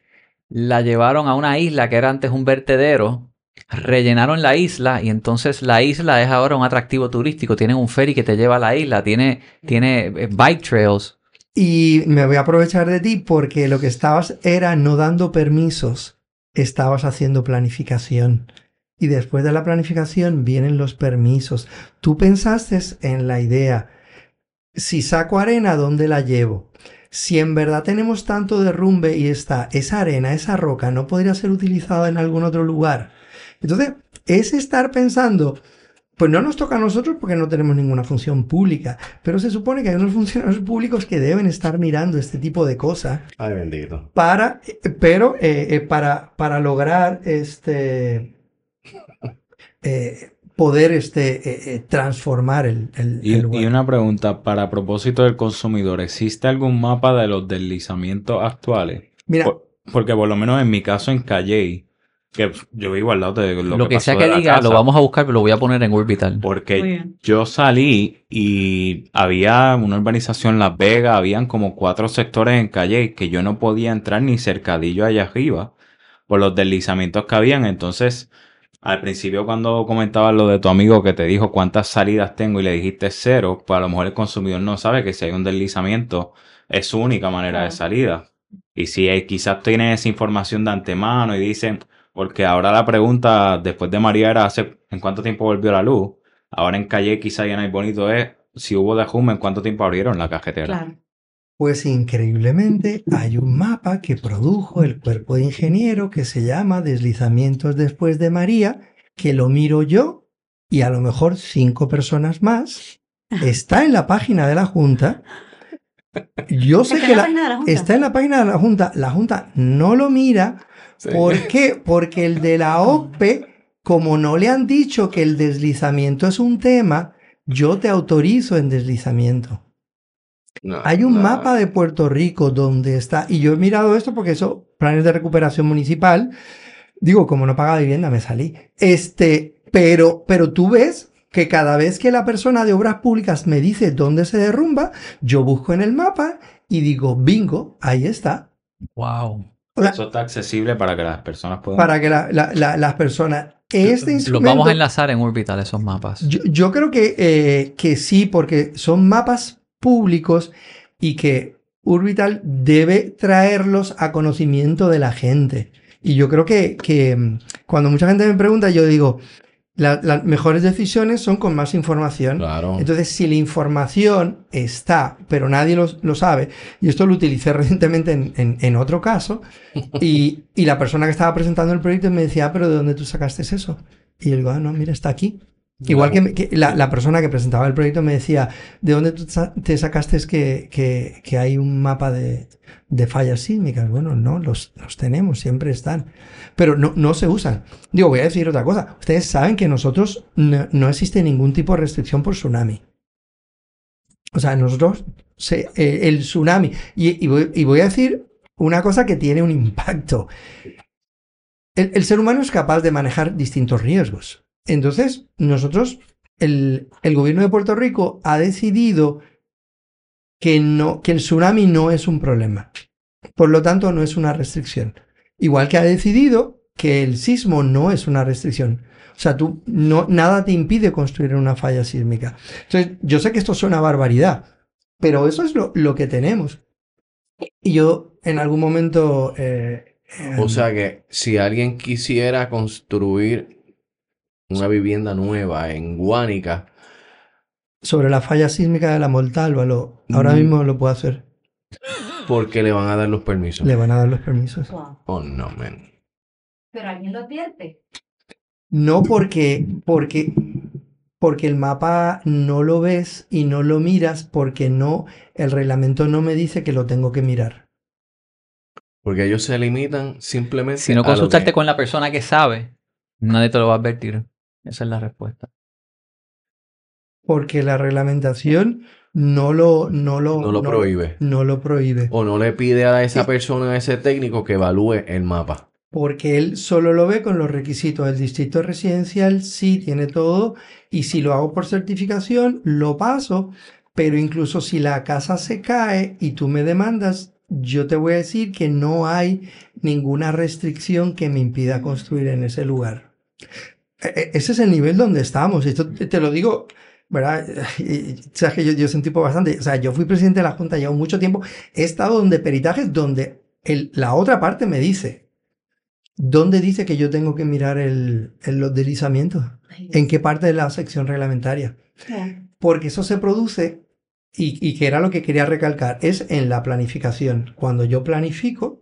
[SPEAKER 1] la llevaron a una isla que era antes un vertedero, rellenaron la isla y entonces la isla es ahora un atractivo turístico. Tienen un ferry que te lleva a la isla, tiene, tiene eh, bike trails.
[SPEAKER 2] Y me voy a aprovechar de ti porque lo que estabas era no dando permisos, estabas haciendo planificación. Y después de la planificación vienen los permisos. Tú pensaste en la idea, si saco arena, ¿dónde la llevo? Si en verdad tenemos tanto derrumbe y está esa arena, esa roca, no podría ser utilizada en algún otro lugar. Entonces, es estar pensando, pues no nos toca a nosotros porque no tenemos ninguna función pública, pero se supone que hay unos funcionarios públicos que deben estar mirando este tipo de cosas.
[SPEAKER 3] Ay, bendito.
[SPEAKER 2] Para, pero eh, eh, para, para lograr este (laughs) eh, poder este, transformar el, el,
[SPEAKER 6] y,
[SPEAKER 2] lugar.
[SPEAKER 6] y una pregunta, para propósito del consumidor, ¿existe algún mapa de los deslizamientos actuales?
[SPEAKER 2] Mira,
[SPEAKER 6] Por- porque por lo menos en mi caso en Calle, que yo vivo al lado de lo,
[SPEAKER 1] Lo, que, sea que
[SPEAKER 6] la
[SPEAKER 1] diga, lo
[SPEAKER 6] casa,
[SPEAKER 1] vamos a buscar, pero lo voy a poner en Orbital.
[SPEAKER 6] Porque yo salí y había una urbanización en Las Vegas, habían como cuatro sectores en Calle que yo no podía entrar ni cercadillo allá arriba por los deslizamientos que habían. Entonces, al principio cuando comentabas lo de tu amigo que te dijo cuántas salidas tengo y le dijiste cero, pues a lo mejor el consumidor no sabe que si hay un deslizamiento es su única manera de salida. Y si quizás tienen esa información de antemano y dicen, porque ahora la pregunta después de María era hace en cuánto tiempo volvió la luz. Ahora en Calle quizá ya no hay bonito es si hubo derrumbe en cuánto tiempo abrieron la cajetera.
[SPEAKER 4] Claro.
[SPEAKER 2] Pues increíblemente hay un mapa que produjo el cuerpo de ingeniero que se llama Deslizamientos después de María, que lo miro yo y a lo mejor cinco personas más. Está en la página de la Junta. Yo sé
[SPEAKER 4] Está
[SPEAKER 2] que
[SPEAKER 4] en la
[SPEAKER 2] la-
[SPEAKER 4] página de la Junta.
[SPEAKER 2] está en la página de la Junta. La Junta no lo mira. ¿Por qué? Porque el de la OCPE, como no le han dicho que el deslizamiento es un tema, yo te autorizo en deslizamiento.
[SPEAKER 3] No,
[SPEAKER 2] Hay un
[SPEAKER 3] no.
[SPEAKER 2] mapa de Puerto Rico donde está, y yo he mirado esto porque eso, planes de recuperación municipal, digo, como no paga vivienda, me salí. Este, pero, pero tú ves que cada vez que la persona de obras públicas me dice dónde se derrumba, yo busco en el mapa y digo, bingo, ahí está.
[SPEAKER 1] Wow.
[SPEAKER 6] Eso está accesible para que las personas puedan...
[SPEAKER 2] para que la- la- la- las personas, este
[SPEAKER 1] Los vamos a enlazar en Orbital, esos mapas.
[SPEAKER 2] Yo, yo creo que, eh, que sí, porque son mapas públicos y que Urbital debe traerlos a conocimiento de la gente. Y yo creo que, que mm, cuando mucha gente me pregunta, yo digo, la- las mejores decisiones son con más información.
[SPEAKER 3] Claro.
[SPEAKER 2] Entonces, si la información está, pero nadie lo, lo sabe, y esto lo utilicé (laughs) recientemente en, en- en otro caso, y, y la persona que estaba presentando el proyecto me decía, "Ah, pero ¿de dónde tú sacaste eso? Y yo digo, ah, no, mira, está aquí. Igual que, la, la persona que presentaba el proyecto me decía, ¿de dónde tú te sacaste que, que, que hay un mapa de, de fallas sísmicas? Bueno, no, los, los tenemos, siempre están. Pero no, no se usan. Digo, voy a decir otra cosa. Ustedes saben que nosotros no, no existe ningún tipo de restricción por tsunami. O sea, nosotros, se- eh, el tsunami, y, y voy, y voy a decir una cosa que tiene un impacto. El, el ser humano es capaz de manejar distintos riesgos. Entonces, nosotros, el, el gobierno de Puerto Rico ha decidido que, no, que el tsunami no es un problema. Por lo tanto, no es una restricción. Igual que ha decidido que el sismo no es una restricción. O sea, tú no, nada te impide construir una falla sísmica. Entonces, yo sé que esto suena a barbaridad, pero eso es lo, lo que tenemos. Y yo en algún momento... eh, eh,
[SPEAKER 3] O sea que si alguien quisiera construir una vivienda nueva en Guánica,
[SPEAKER 2] sobre la falla sísmica de la Montalva, lo, ahora
[SPEAKER 3] Mm.
[SPEAKER 2] mismo lo puedo hacer.
[SPEAKER 3] ¿por qué le van a dar los permisos?
[SPEAKER 2] Le van a dar los permisos.
[SPEAKER 4] Wow.
[SPEAKER 3] Oh, no, man.
[SPEAKER 5] Pero alguien lo advierte.
[SPEAKER 2] No porque, porque, porque el mapa no lo ves y no lo miras porque no, el reglamento no me dice que lo tengo que mirar.
[SPEAKER 3] Porque ellos se limitan simplemente
[SPEAKER 1] Si no
[SPEAKER 3] a lo
[SPEAKER 1] consultarte
[SPEAKER 3] que-
[SPEAKER 1] con la persona que sabe, nadie te lo va a advertir. Esa es la respuesta.
[SPEAKER 2] Porque la reglamentación no lo, no lo,
[SPEAKER 3] no lo prohíbe.
[SPEAKER 2] No lo prohíbe.
[SPEAKER 3] O no le pide a esa
[SPEAKER 2] Es-
[SPEAKER 3] persona, a ese técnico, que evalúe el mapa.
[SPEAKER 2] Porque él solo lo ve con los requisitos. El distrito residencial sí tiene todo. Y si lo hago por certificación, lo paso. Pero incluso si la casa se cae y tú me demandas, yo te voy a decir que no hay ninguna restricción que me impida construir en ese lugar. E, e, ese es el nivel donde estamos. Esto te lo digo, ¿verdad? (laughs) sabes que yo, yo soy un tipo bastante. O sea, yo fui presidente de la Junta llevo mucho tiempo. He estado donde peritajes donde el, la otra parte me dice. ¿Dónde dice que yo tengo que mirar el, el los deslizamientos? ¿En qué parte de la sección reglamentaria? Porque eso se produce y, que era lo que quería recalcar, es en la planificación. Cuando yo planifico,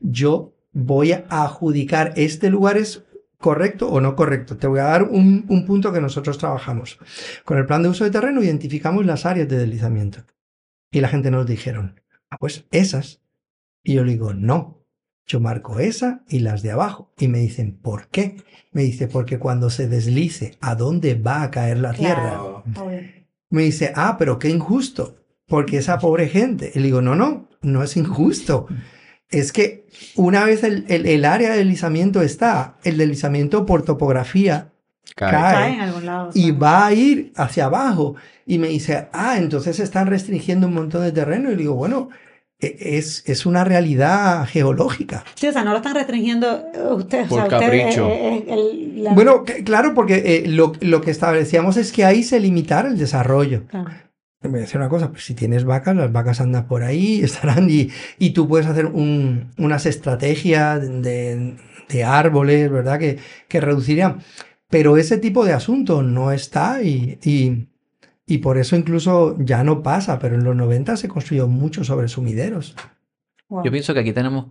[SPEAKER 2] yo voy a adjudicar este lugar es correcto o no correcto. Te voy a dar un, un, punto que nosotros trabajamos. Con el plan de uso de terreno identificamos las áreas de deslizamiento. Y la gente nos dijeron, ah, pues esas. Y yo le digo, no, yo marco esa y las de abajo. Y me dicen, ¿por qué? Me dice, porque cuando se deslice, ¿a dónde va a caer la tierra? me dice, ah, pero qué injusto, porque esa pobre gente. Y le digo, no, no, no es injusto. Es que una vez el, el, área de deslizamiento está, el deslizamiento por topografía cae, y va a ir hacia abajo. Y me dice, ah, entonces están restringiendo un montón de terreno. Y le digo, bueno, e, es, es, una realidad geológica.
[SPEAKER 4] Sí, o sea, no lo están restringiendo ustedes.
[SPEAKER 3] Por
[SPEAKER 4] o
[SPEAKER 3] sea, capricho.
[SPEAKER 2] Bueno, claro, porque eh, lo, lo, que establecíamos es que ahí se limitara el desarrollo. Claro. Me voy a decir una cosa, pues si tienes vacas, las vacas andan por ahí, (laughs) estarán y, y tú puedes hacer un, unas estrategias de, de, árboles, ¿verdad? Que, que reducirían. Pero ese tipo de asunto no está y, y y por eso incluso ya no pasa, pero en los 90 se construyó mucho sobre sumideros.
[SPEAKER 1] Yo pienso que aquí tenemos,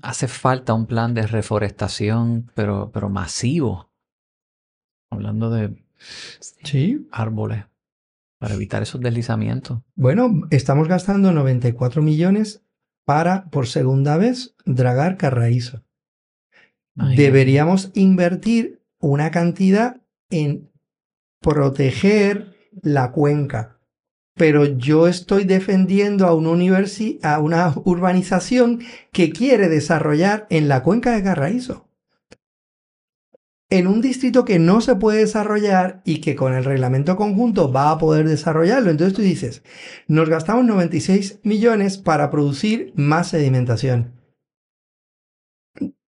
[SPEAKER 1] hace falta un plan de reforestación, pero, pero masivo. Hablando de
[SPEAKER 2] ¿Sí?
[SPEAKER 1] árboles, para evitar esos deslizamientos.
[SPEAKER 2] Bueno, estamos gastando 94 millones para, por segunda vez, dragar carraízo. Deberíamos invertir una cantidad en proteger la cuenca. Pero yo estoy defendiendo a una, a una urbanización que quiere desarrollar en la cuenca de Carraízo. En un distrito que no se puede desarrollar y que con el reglamento conjunto va a poder desarrollarlo. Entonces tú dices, nos gastamos 96 millones para producir más sedimentación.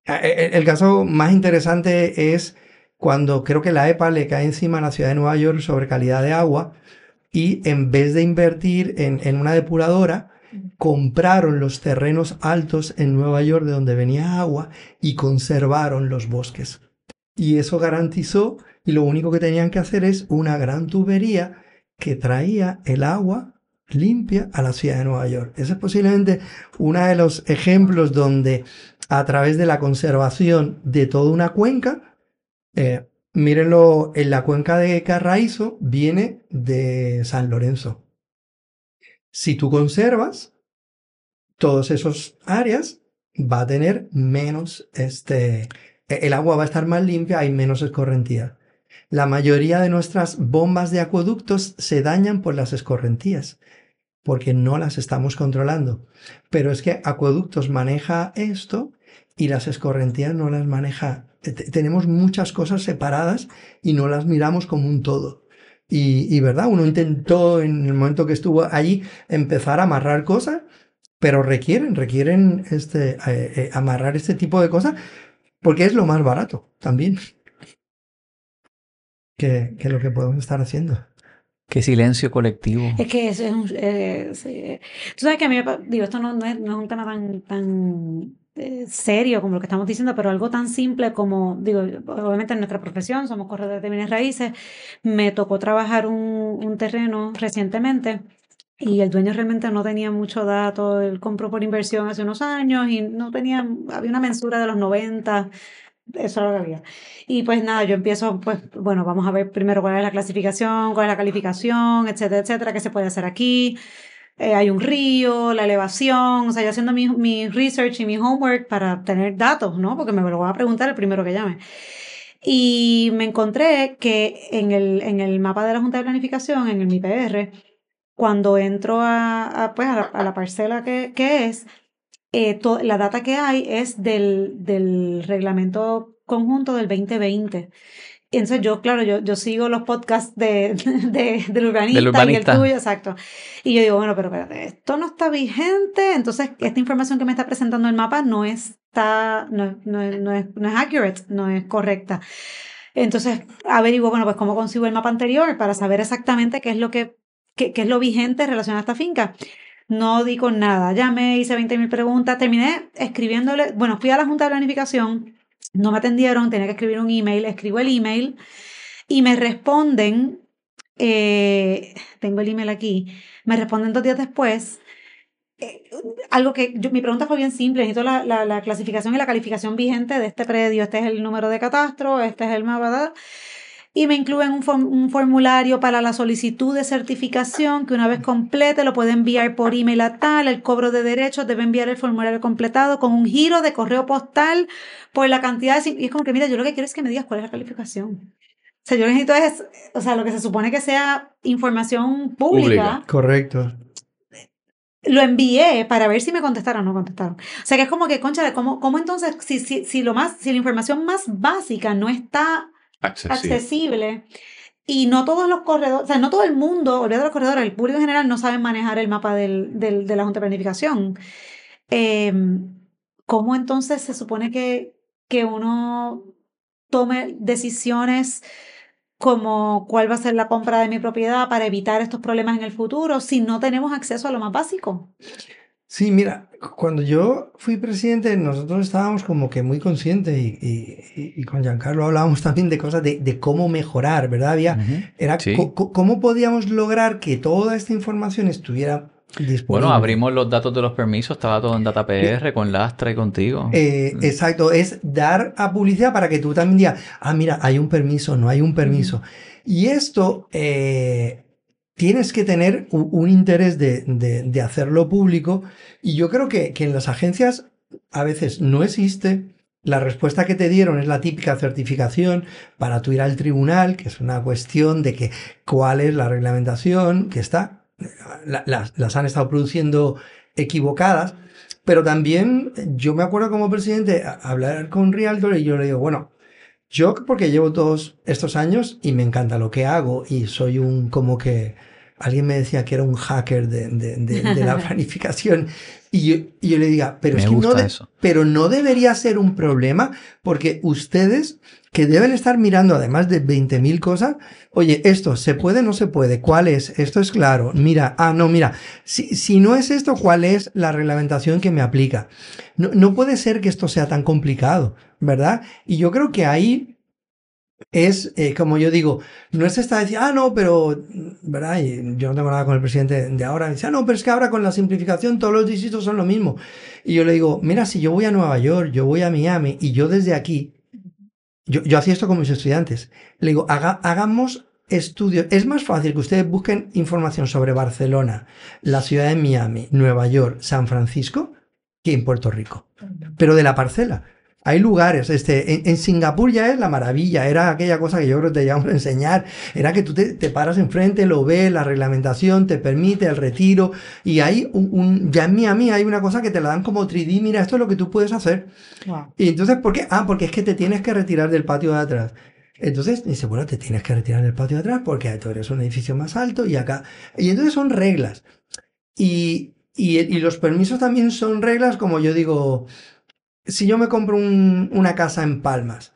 [SPEAKER 2] El caso más interesante es cuando creo que la EPA le cae encima a la ciudad de Nueva York sobre calidad de agua y en vez de invertir en, una depuradora, compraron los terrenos altos en Nueva York de donde venía agua y conservaron los bosques. Y eso garantizó, y lo único que tenían que hacer es una gran tubería que traía el agua limpia a la ciudad de Nueva York. Ese es posiblemente uno de los ejemplos donde a través de la conservación de toda una cuenca, eh, mírenlo, en la cuenca de Carraízo viene de San Lorenzo. Si tú conservas todos esos áreas, va a tener menos, este, el agua va a estar más limpia, hay menos escorrentía. La mayoría de nuestras bombas de acueductos se dañan por las escorrentías, porque no las estamos controlando. Pero es que acueductos maneja esto y las escorrentías no las maneja tenemos muchas cosas separadas y no las miramos como un todo. Y, verdad, uno intentó en el momento que estuvo allí empezar a amarrar cosas, pero requieren, requieren este, eh, eh, amarrar este tipo de cosas porque es lo más barato también (laughs) que, que lo que podemos estar haciendo.
[SPEAKER 1] Qué silencio colectivo.
[SPEAKER 4] Es que eso es un... Eh, Tú sabes que a mí, digo, esto no, no, es, no es un tema tan, tan eh, serio como lo que estamos diciendo, pero algo tan simple como, digo, obviamente en nuestra profesión somos corredores de bienes raíces, me tocó trabajar un, un terreno recientemente y el dueño realmente no tenía mucho dato, él compró por inversión hace unos años y no tenía, había una mensura de los 90, eso era lo que había. Y pues nada, yo empiezo, pues bueno, vamos a ver primero cuál es la clasificación, cuál es la calificación, etcétera, etcétera, qué se puede hacer aquí. Eh, hay un río, la elevación, o sea, yo haciendo mi, mi, research y mi homework para tener datos, ¿no? Porque me lo van a preguntar el primero que llame. Y me encontré que en el, en el mapa de la Junta de Planificación, en el MIPR, cuando entro a, pues a, la, parcela que, que es, eh, la data que hay es del, del reglamento conjunto del 2020 Y entonces yo, claro, yo, yo sigo los podcasts de, (laughs) de- del, urbanista
[SPEAKER 1] Del urbanista.
[SPEAKER 4] y el tuyo, exacto. Y yo digo, bueno, pero espérate, esto no está vigente, entonces esta información que me está presentando el mapa no está, no, no, no es, no es accurate, no es correcta. Entonces averiguo, bueno, pues cómo consigo el mapa anterior para saber exactamente qué es lo que, qué, qué es lo vigente relacionado a esta finca. No di con nada, llamé, hice 20.000 preguntas, terminé escribiéndole, bueno, fui a la Junta de Planificación, no me atendieron, tenía que escribir un email, escribo el email y me responden, eh, tengo el email aquí, me responden dos días después. eh, algo que mi pregunta fue bien simple, necesito la, la, la clasificación y la calificación vigente de este predio, este es el número de catastro, este es el mapa. Y me incluyen un, form- un formulario para la solicitud de certificación que una vez complete lo puede enviar por email a tal, el cobro de derechos debe enviar el formulario completado con un giro de correo postal por la cantidad de... Y es como que, mira, yo lo que quiero es que me digas cuál es la calificación. O sea, yo necesito es, o sea, lo que se supone que sea información pública,
[SPEAKER 3] Pública.
[SPEAKER 2] Correcto.
[SPEAKER 4] lo envié para ver si me contestaron o no contestaron. O sea, que es como que, concha, ¿cómo, cómo entonces, si, si, si, lo más, si la información más básica no está
[SPEAKER 3] Accesible.
[SPEAKER 4] Y no todos los corredores, o sea, no todo el mundo, olvídate de los corredores, el público en general no sabe manejar el mapa del, del- de la Junta de Planificación. Eh, ¿Cómo entonces se supone que, que uno tome decisiones como cuál va a ser la compra de mi propiedad para evitar estos problemas en el futuro si no tenemos acceso a lo más básico?
[SPEAKER 2] Sí, mira, cuando yo fui presidente, nosotros estábamos como que muy conscientes y, y- con Giancarlo hablábamos (laughs) también de cosas de, de cómo mejorar, ¿verdad? Había, era
[SPEAKER 1] Sí.
[SPEAKER 2] cómo podíamos lograr que toda esta información estuviera disponible.
[SPEAKER 1] Bueno, abrimos los datos de los permisos, estaba todo en DataPR con Lastra y contigo.
[SPEAKER 2] Eh,
[SPEAKER 1] Mm.
[SPEAKER 2] exacto, es dar a publicidad para que tú también digas, ah, mira, hay un permiso, no hay un permiso. Y esto eh, tienes que tener un, interés de, de- hacerlo público. Y yo creo que, que en las agencias a veces no existe. La respuesta que te dieron es la típica certificación para tú ir al tribunal, que es una cuestión de que cuál es la reglamentación que está. la- las, las han estado produciendo equivocadas. Pero también yo me acuerdo como presidente hablar con Realtor y yo le digo, bueno, yo porque llevo todos estos años y me encanta lo que hago y soy un como que alguien me decía que era un hacker de, de- de- de la (laughs) planificación y yo, y yo le diga, pero
[SPEAKER 1] Me
[SPEAKER 2] es que no, de- pero no debería ser un problema porque ustedes que deben estar mirando además de 20.000 cosas, oye, esto se puede, no se puede, ¿cuál es? Esto es claro, mira, ah, no, mira, si, si no es esto, ¿cuál es la reglamentación que me aplica? No, no puede ser que esto sea tan complicado, ¿verdad? Y yo creo que ahí es, eh, como yo digo, no es esta decir, ah, no, pero, ¿verdad? Y yo no tengo nada con el presidente de ahora. Dice, ah, no, pero es que ahora con la simplificación todos los distritos son lo mismo. Y yo le digo, mira, si yo voy a Nueva York, yo voy a Miami y yo desde aquí, yo, yo hacía esto con mis estudiantes. Le digo, haga- hagamos estudios. Es más fácil que ustedes busquen información sobre Barcelona, la ciudad de Miami, Nueva York, San Francisco, que en Puerto Rico. Pero de la parcela. Hay lugares, este, en, en Singapur ya es la maravilla, era aquella cosa que yo creo que te llevamos a enseñar, era que tú te, te paras enfrente, lo ves, la reglamentación te permite el retiro, y hay un, un- ya en Miami hay una cosa que te la dan como 3D, mira, esto es lo que tú puedes hacer.
[SPEAKER 4] Wow.
[SPEAKER 2] Y entonces, ¿por qué? Ah, porque es que te tienes que retirar del patio de atrás. Entonces dice, bueno, te tienes que retirar del patio de atrás porque tú eres un edificio más alto y acá. Y entonces son reglas. Y, y, y los permisos también son reglas, como yo digo, si yo me compro un- una casa en Palmas,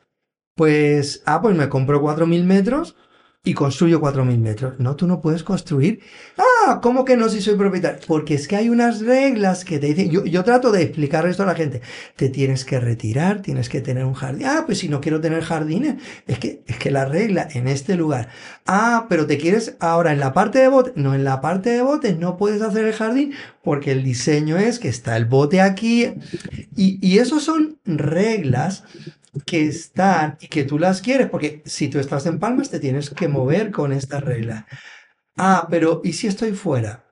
[SPEAKER 2] pues, ah, pues me compro 4.000 metros y construyo 4.000 metros. No, tú no puedes construir. Ah, ¿cómo que no si soy propietario? Porque es que hay unas reglas que te dicen, yo, yo trato de explicar esto a la gente. Te tienes que retirar, tienes que tener un jardín. Ah, pues si no quiero tener jardines, es que, es que la regla en este lugar. Ah, pero te quieres ahora en la parte de botes. No, en la parte de botes no puedes hacer el jardín porque el diseño es que está el bote aquí. Y, y eso son reglas que están y que tú las quieres, porque si tú estás en Palmas te tienes que mover con esta regla. Ah, pero ¿y si estoy fuera?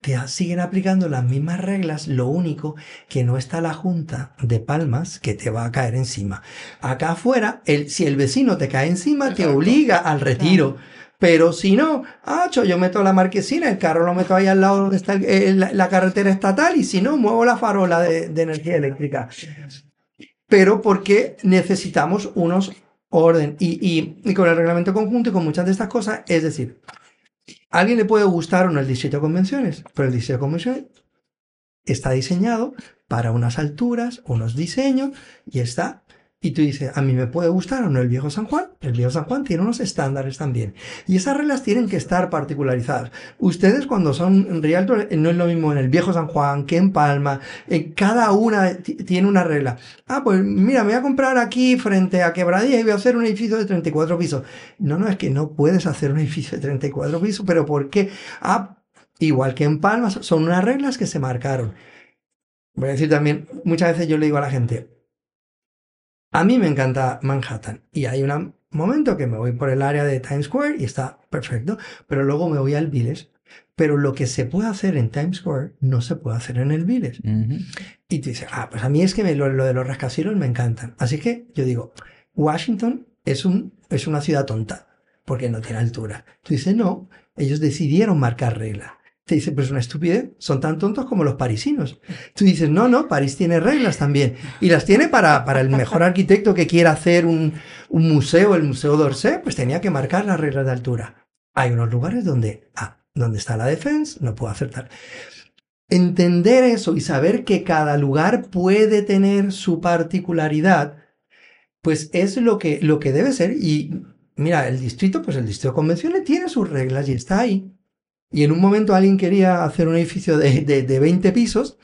[SPEAKER 2] Te siguen aplicando las mismas reglas, lo único que no está la junta de Palmas que te va a caer encima. Acá afuera, el, si el vecino te cae encima, te obliga al retiro. Pero si no, ah, yo meto la marquesina, el carro lo meto ahí al lado donde está el- la, la carretera estatal y si no, muevo la farola de, de energía eléctrica. Pero porque necesitamos unos orden y, y- con el reglamento conjunto y con muchas de estas cosas. Es decir, a alguien le puede gustar o no el distrito de convenciones, pero el distrito de convenciones está diseñado para unas alturas, unos diseños y está. Y tú dices, a mí me puede gustar o no el viejo San Juan. El viejo San Juan tiene unos estándares también. Y esas reglas tienen que estar particularizadas. Ustedes cuando son realtor, eh, no es lo mismo en el viejo San Juan que en Palma. En cada una ti- tiene una regla. Ah, pues mira, me voy a comprar aquí frente a Quebradilla y voy a hacer un edificio de 34 pisos. No, no, es que no puedes hacer un edificio de 34 pisos. ¿Pero por qué? Ah, igual que en Palma, son unas reglas que se marcaron. Voy a decir también, muchas veces yo le digo a la gente, a mí me encanta Manhattan y hay un momento que me voy por el área de Times Square y está perfecto, pero luego me voy al Village. Pero lo que se puede hacer en Times Square no se puede hacer en el Village. Y tú dices, ah, pues a mí es que me- lo, lo de los rascacielos me encantan. Así que yo digo, Washington es, un, es una ciudad tonta, porque no tiene altura. Tú dices, no, ellos decidieron marcar regla. Te dice, pues es una estupidez, son tan tontos como los parisinos. Tú dices, no, no, París tiene reglas también. Y las tiene para, para el mejor (laughs) arquitecto que quiera hacer un, un museo, el Museo d'Orsay, pues tenía que marcar las reglas de altura. Hay unos lugares donde, ah, donde está la defensa, no puedo hacer tal. Entender eso y saber que cada lugar puede tener su particularidad, pues es lo que, lo que debe ser. Y mira, el distrito, pues el distrito de convenciones tiene sus reglas y está ahí. Y en un momento alguien quería hacer un edificio de, de, de 20 pisos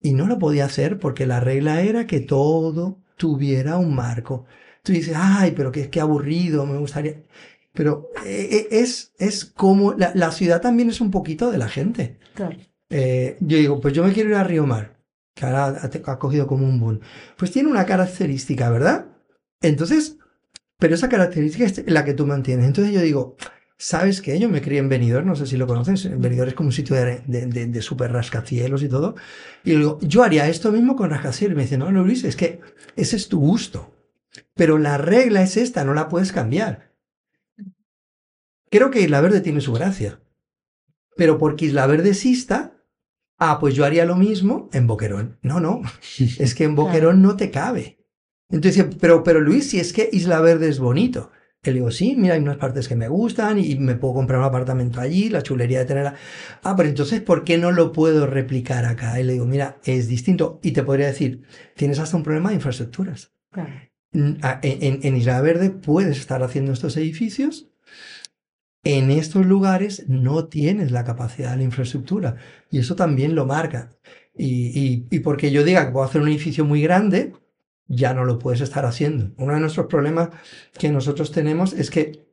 [SPEAKER 2] y no lo podía hacer porque la regla era que todo tuviera un marco. Tú dices, ay, pero qué, qué aburrido, me gustaría. Pero eh, eh, es, es como la, la ciudad también es un poquito de la gente.
[SPEAKER 4] Claro.
[SPEAKER 2] Eh, yo digo, pues yo me quiero ir a Río Mar, que ahora ha, ha cogido como un boom. Pues tiene una característica, ¿verdad? Entonces, pero esa característica es la que tú mantienes. Entonces yo digo, ¿sabes qué? Yo me crié en Benidorm, no sé si lo conoces. Benidorm es como un sitio de, de, de, de super rascacielos y todo. Y digo, yo haría esto mismo con rascacielos. Y me dice, no, no, Luis, es que ese es tu gusto. Pero la regla es esta, no la puedes cambiar. Creo que Isla Verde tiene su gracia. Pero porque Isla Verde exista, ah, pues yo haría lo mismo en Boquerón. No, no, (laughs) es que en Boquerón no te cabe. Entonces, pero, pero Luis, si es que Isla Verde es bonito. Le digo, sí, mira, hay unas partes que me gustan y me puedo comprar un apartamento allí, la chulería de tenerla. Ah, pero entonces, ¿por qué no lo puedo replicar acá? Y le digo, mira, es distinto. Y te podría decir, tienes hasta un problema de infraestructuras.
[SPEAKER 4] Claro.
[SPEAKER 2] En, en, en Isla Verde puedes estar haciendo estos edificios. En estos lugares no tienes la capacidad de la infraestructura. Y eso también lo marca. Y, y, y porque yo diga que puedo hacer un edificio muy grande, ya no lo puedes estar haciendo. Uno de nuestros problemas que nosotros tenemos es que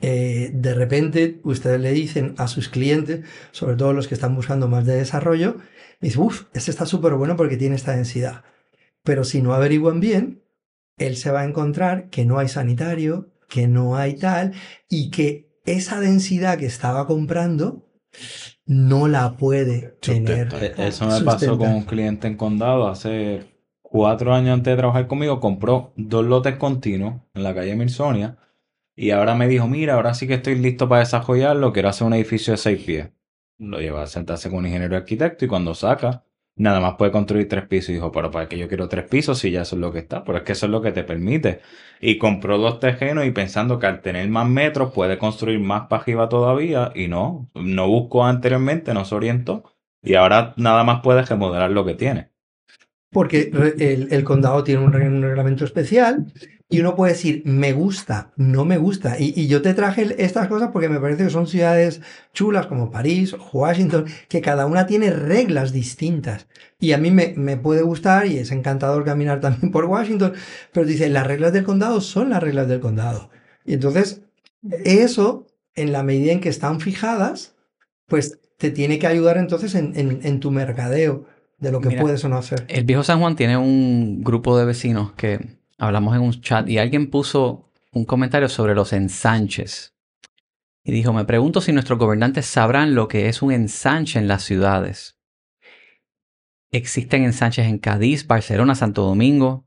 [SPEAKER 2] eh, de repente ustedes le dicen a sus clientes, sobre todo los que están buscando más de desarrollo, dicen, uff, este está súper bueno porque tiene esta densidad. Pero si no averiguan bien, él se va a encontrar que no hay sanitario, que no hay tal, y que esa densidad que estaba comprando no la puede tener.
[SPEAKER 6] Sustenta. Eso me pasó con un cliente en condado hace cuatro años antes de trabajar conmigo, compró dos lotes continuos en la calle Milsonia y ahora me dijo, mira, ahora sí que estoy listo para desarrollarlo, quiero hacer un edificio de seis pies. Lo lleva a sentarse con un ingeniero arquitecto y cuando saca, nada más puede construir tres pisos. Y dijo, pero para que yo quiero tres pisos si ya eso es lo que está, pero es que eso es lo que te permite. Y compró dos terrenos y pensando que al tener más metros puede construir más para arriba todavía y no, no buscó anteriormente, no se orientó y ahora nada más puede remodelar lo que tiene.
[SPEAKER 2] Porque el, condado tiene un, reglamento especial y uno puede decir, me gusta, no me gusta. Y, yo te traje estas cosas porque me parece que son ciudades chulas como París, Washington, que cada una tiene reglas distintas. Y a mí me, puede gustar y es encantador caminar (laughs) también por Washington, pero dice, las reglas del condado son las reglas del condado. Y entonces, eso, en la medida en que están fijadas, pues te tiene que ayudar entonces en, en, en tu mercadeo de lo que Mira, puedes o no hacer.
[SPEAKER 1] El viejo San Juan tiene un grupo de vecinos que hablamos en un chat y alguien puso un comentario sobre los ensanches. Y dijo, me pregunto si nuestros gobernantes sabrán lo que es un ensanche en las ciudades. Existen ensanches en Cádiz, Barcelona, Santo Domingo.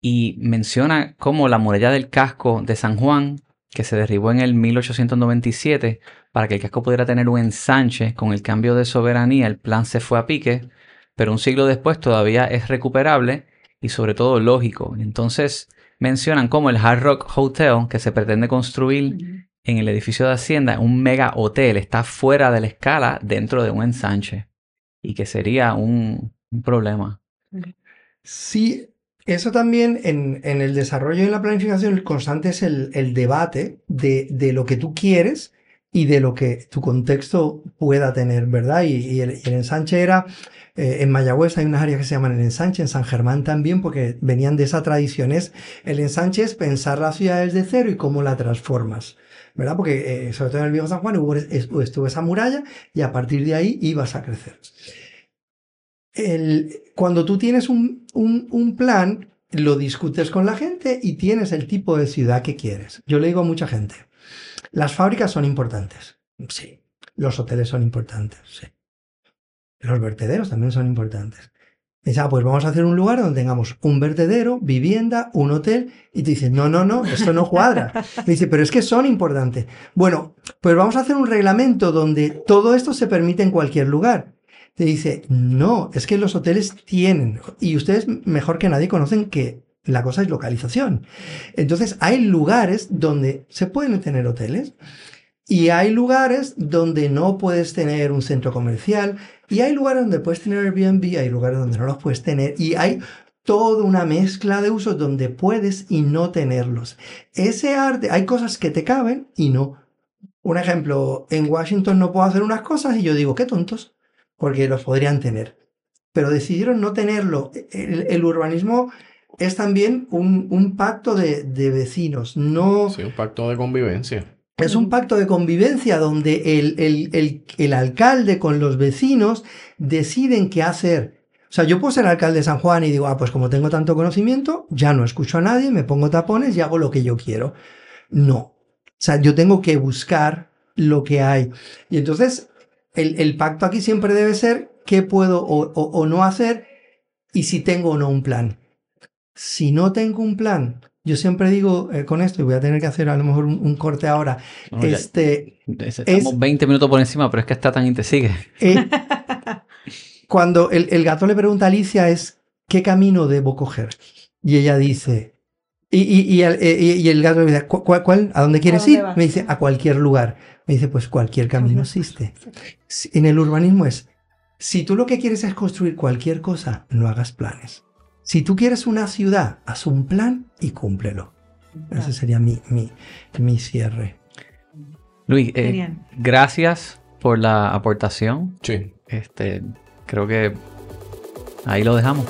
[SPEAKER 1] Y menciona cómo la muralla del casco de San Juan, que se derribó en el 1897, para que el casco pudiera tener un ensanche con el cambio de soberanía, el plan se fue a pique, pero un siglo después todavía es recuperable y sobre todo lógico. Entonces, mencionan como el Hard Rock Hotel que se pretende construir en el edificio de Hacienda, un mega hotel, está fuera de la escala dentro de un ensanche y que sería un, un problema.
[SPEAKER 2] Sí, eso también en, en el desarrollo y en la planificación, el constante es el, el debate de, de lo que tú quieres y de lo que tu contexto pueda tener, ¿verdad? Y, el, y ensanche era, eh, en Mayagüez hay unas áreas que se llaman el ensanche, en San Germán también, porque venían de esa tradición. Es, el ensanche es pensar la ciudad desde cero y cómo la transformas. ¿Verdad? Porque eh, sobre todo en el viejo San Juan hubo, es- estuvo esa muralla y a partir de ahí ibas a crecer. Cuando tú tienes un, un- un plan, lo discutes con la gente y tienes el tipo de ciudad que quieres. Yo le digo a mucha gente, las fábricas son importantes. Sí. Los hoteles son importantes. Sí. Los vertederos también son importantes. Y dice, ah, pues vamos a hacer un lugar donde tengamos un vertedero, vivienda, un hotel. Y te dices, no, no, no, esto no cuadra. Me (laughs) dice, pero es que son importantes. Bueno, pues vamos a hacer un reglamento donde todo esto se permite en cualquier lugar. Te dice, no, es que los hoteles tienen, y ustedes mejor que nadie conocen que la cosa es localización. Entonces, hay lugares donde se pueden tener hoteles y hay lugares donde no puedes tener un centro comercial y hay lugares donde puedes tener Airbnb, hay lugares donde no los puedes tener y hay toda una mezcla de usos donde puedes y no tenerlos. Ese arte, hay cosas que te caben y no. Un ejemplo, en Washington no puedo hacer unas cosas y yo digo, qué tontos, porque los podrían tener. Pero decidieron no tenerlo. El, el urbanismo es también un, un pacto de, de vecinos, no...
[SPEAKER 3] Sí, un pacto de convivencia.
[SPEAKER 2] Es un pacto de convivencia donde el, el, el, el alcalde con los vecinos deciden qué hacer. O sea, yo puedo ser alcalde de San Juan y digo, ah, pues como tengo tanto conocimiento, ya no escucho a nadie, me pongo tapones y hago lo que yo quiero. No. O sea, yo tengo que buscar lo que hay. Y entonces, el, el pacto aquí siempre debe ser qué puedo o, o, o no hacer y si tengo o no un plan. Si no tengo un plan, yo siempre digo eh, con esto, y voy a tener que hacer a lo mejor un, un corte ahora,
[SPEAKER 1] No, ya-
[SPEAKER 2] este,
[SPEAKER 1] estamos 20 minutos por encima, pero es que está tan inte sigue.
[SPEAKER 2] eh, (laughs) cuando el, el gato le pregunta a Alicia es, ¿qué camino debo coger? Y ella dice, y, y, y el, eh, y- y el gato le dice, "¿Cu- cuál, cuál? ¿A dónde quieres
[SPEAKER 4] dónde
[SPEAKER 2] ir?
[SPEAKER 4] vas?
[SPEAKER 2] Me dice, a cualquier lugar. Me dice, pues cualquier camino existe. En el urbanismo es, si tú lo que quieres es construir cualquier cosa, no hagas planes. Si tú quieres una ciudad, haz un plan y cúmplelo. Ese sería mi, mi, mi cierre.
[SPEAKER 1] Luis, eh, gracias por la aportación.
[SPEAKER 3] Sí.
[SPEAKER 1] Este, creo que ahí lo dejamos.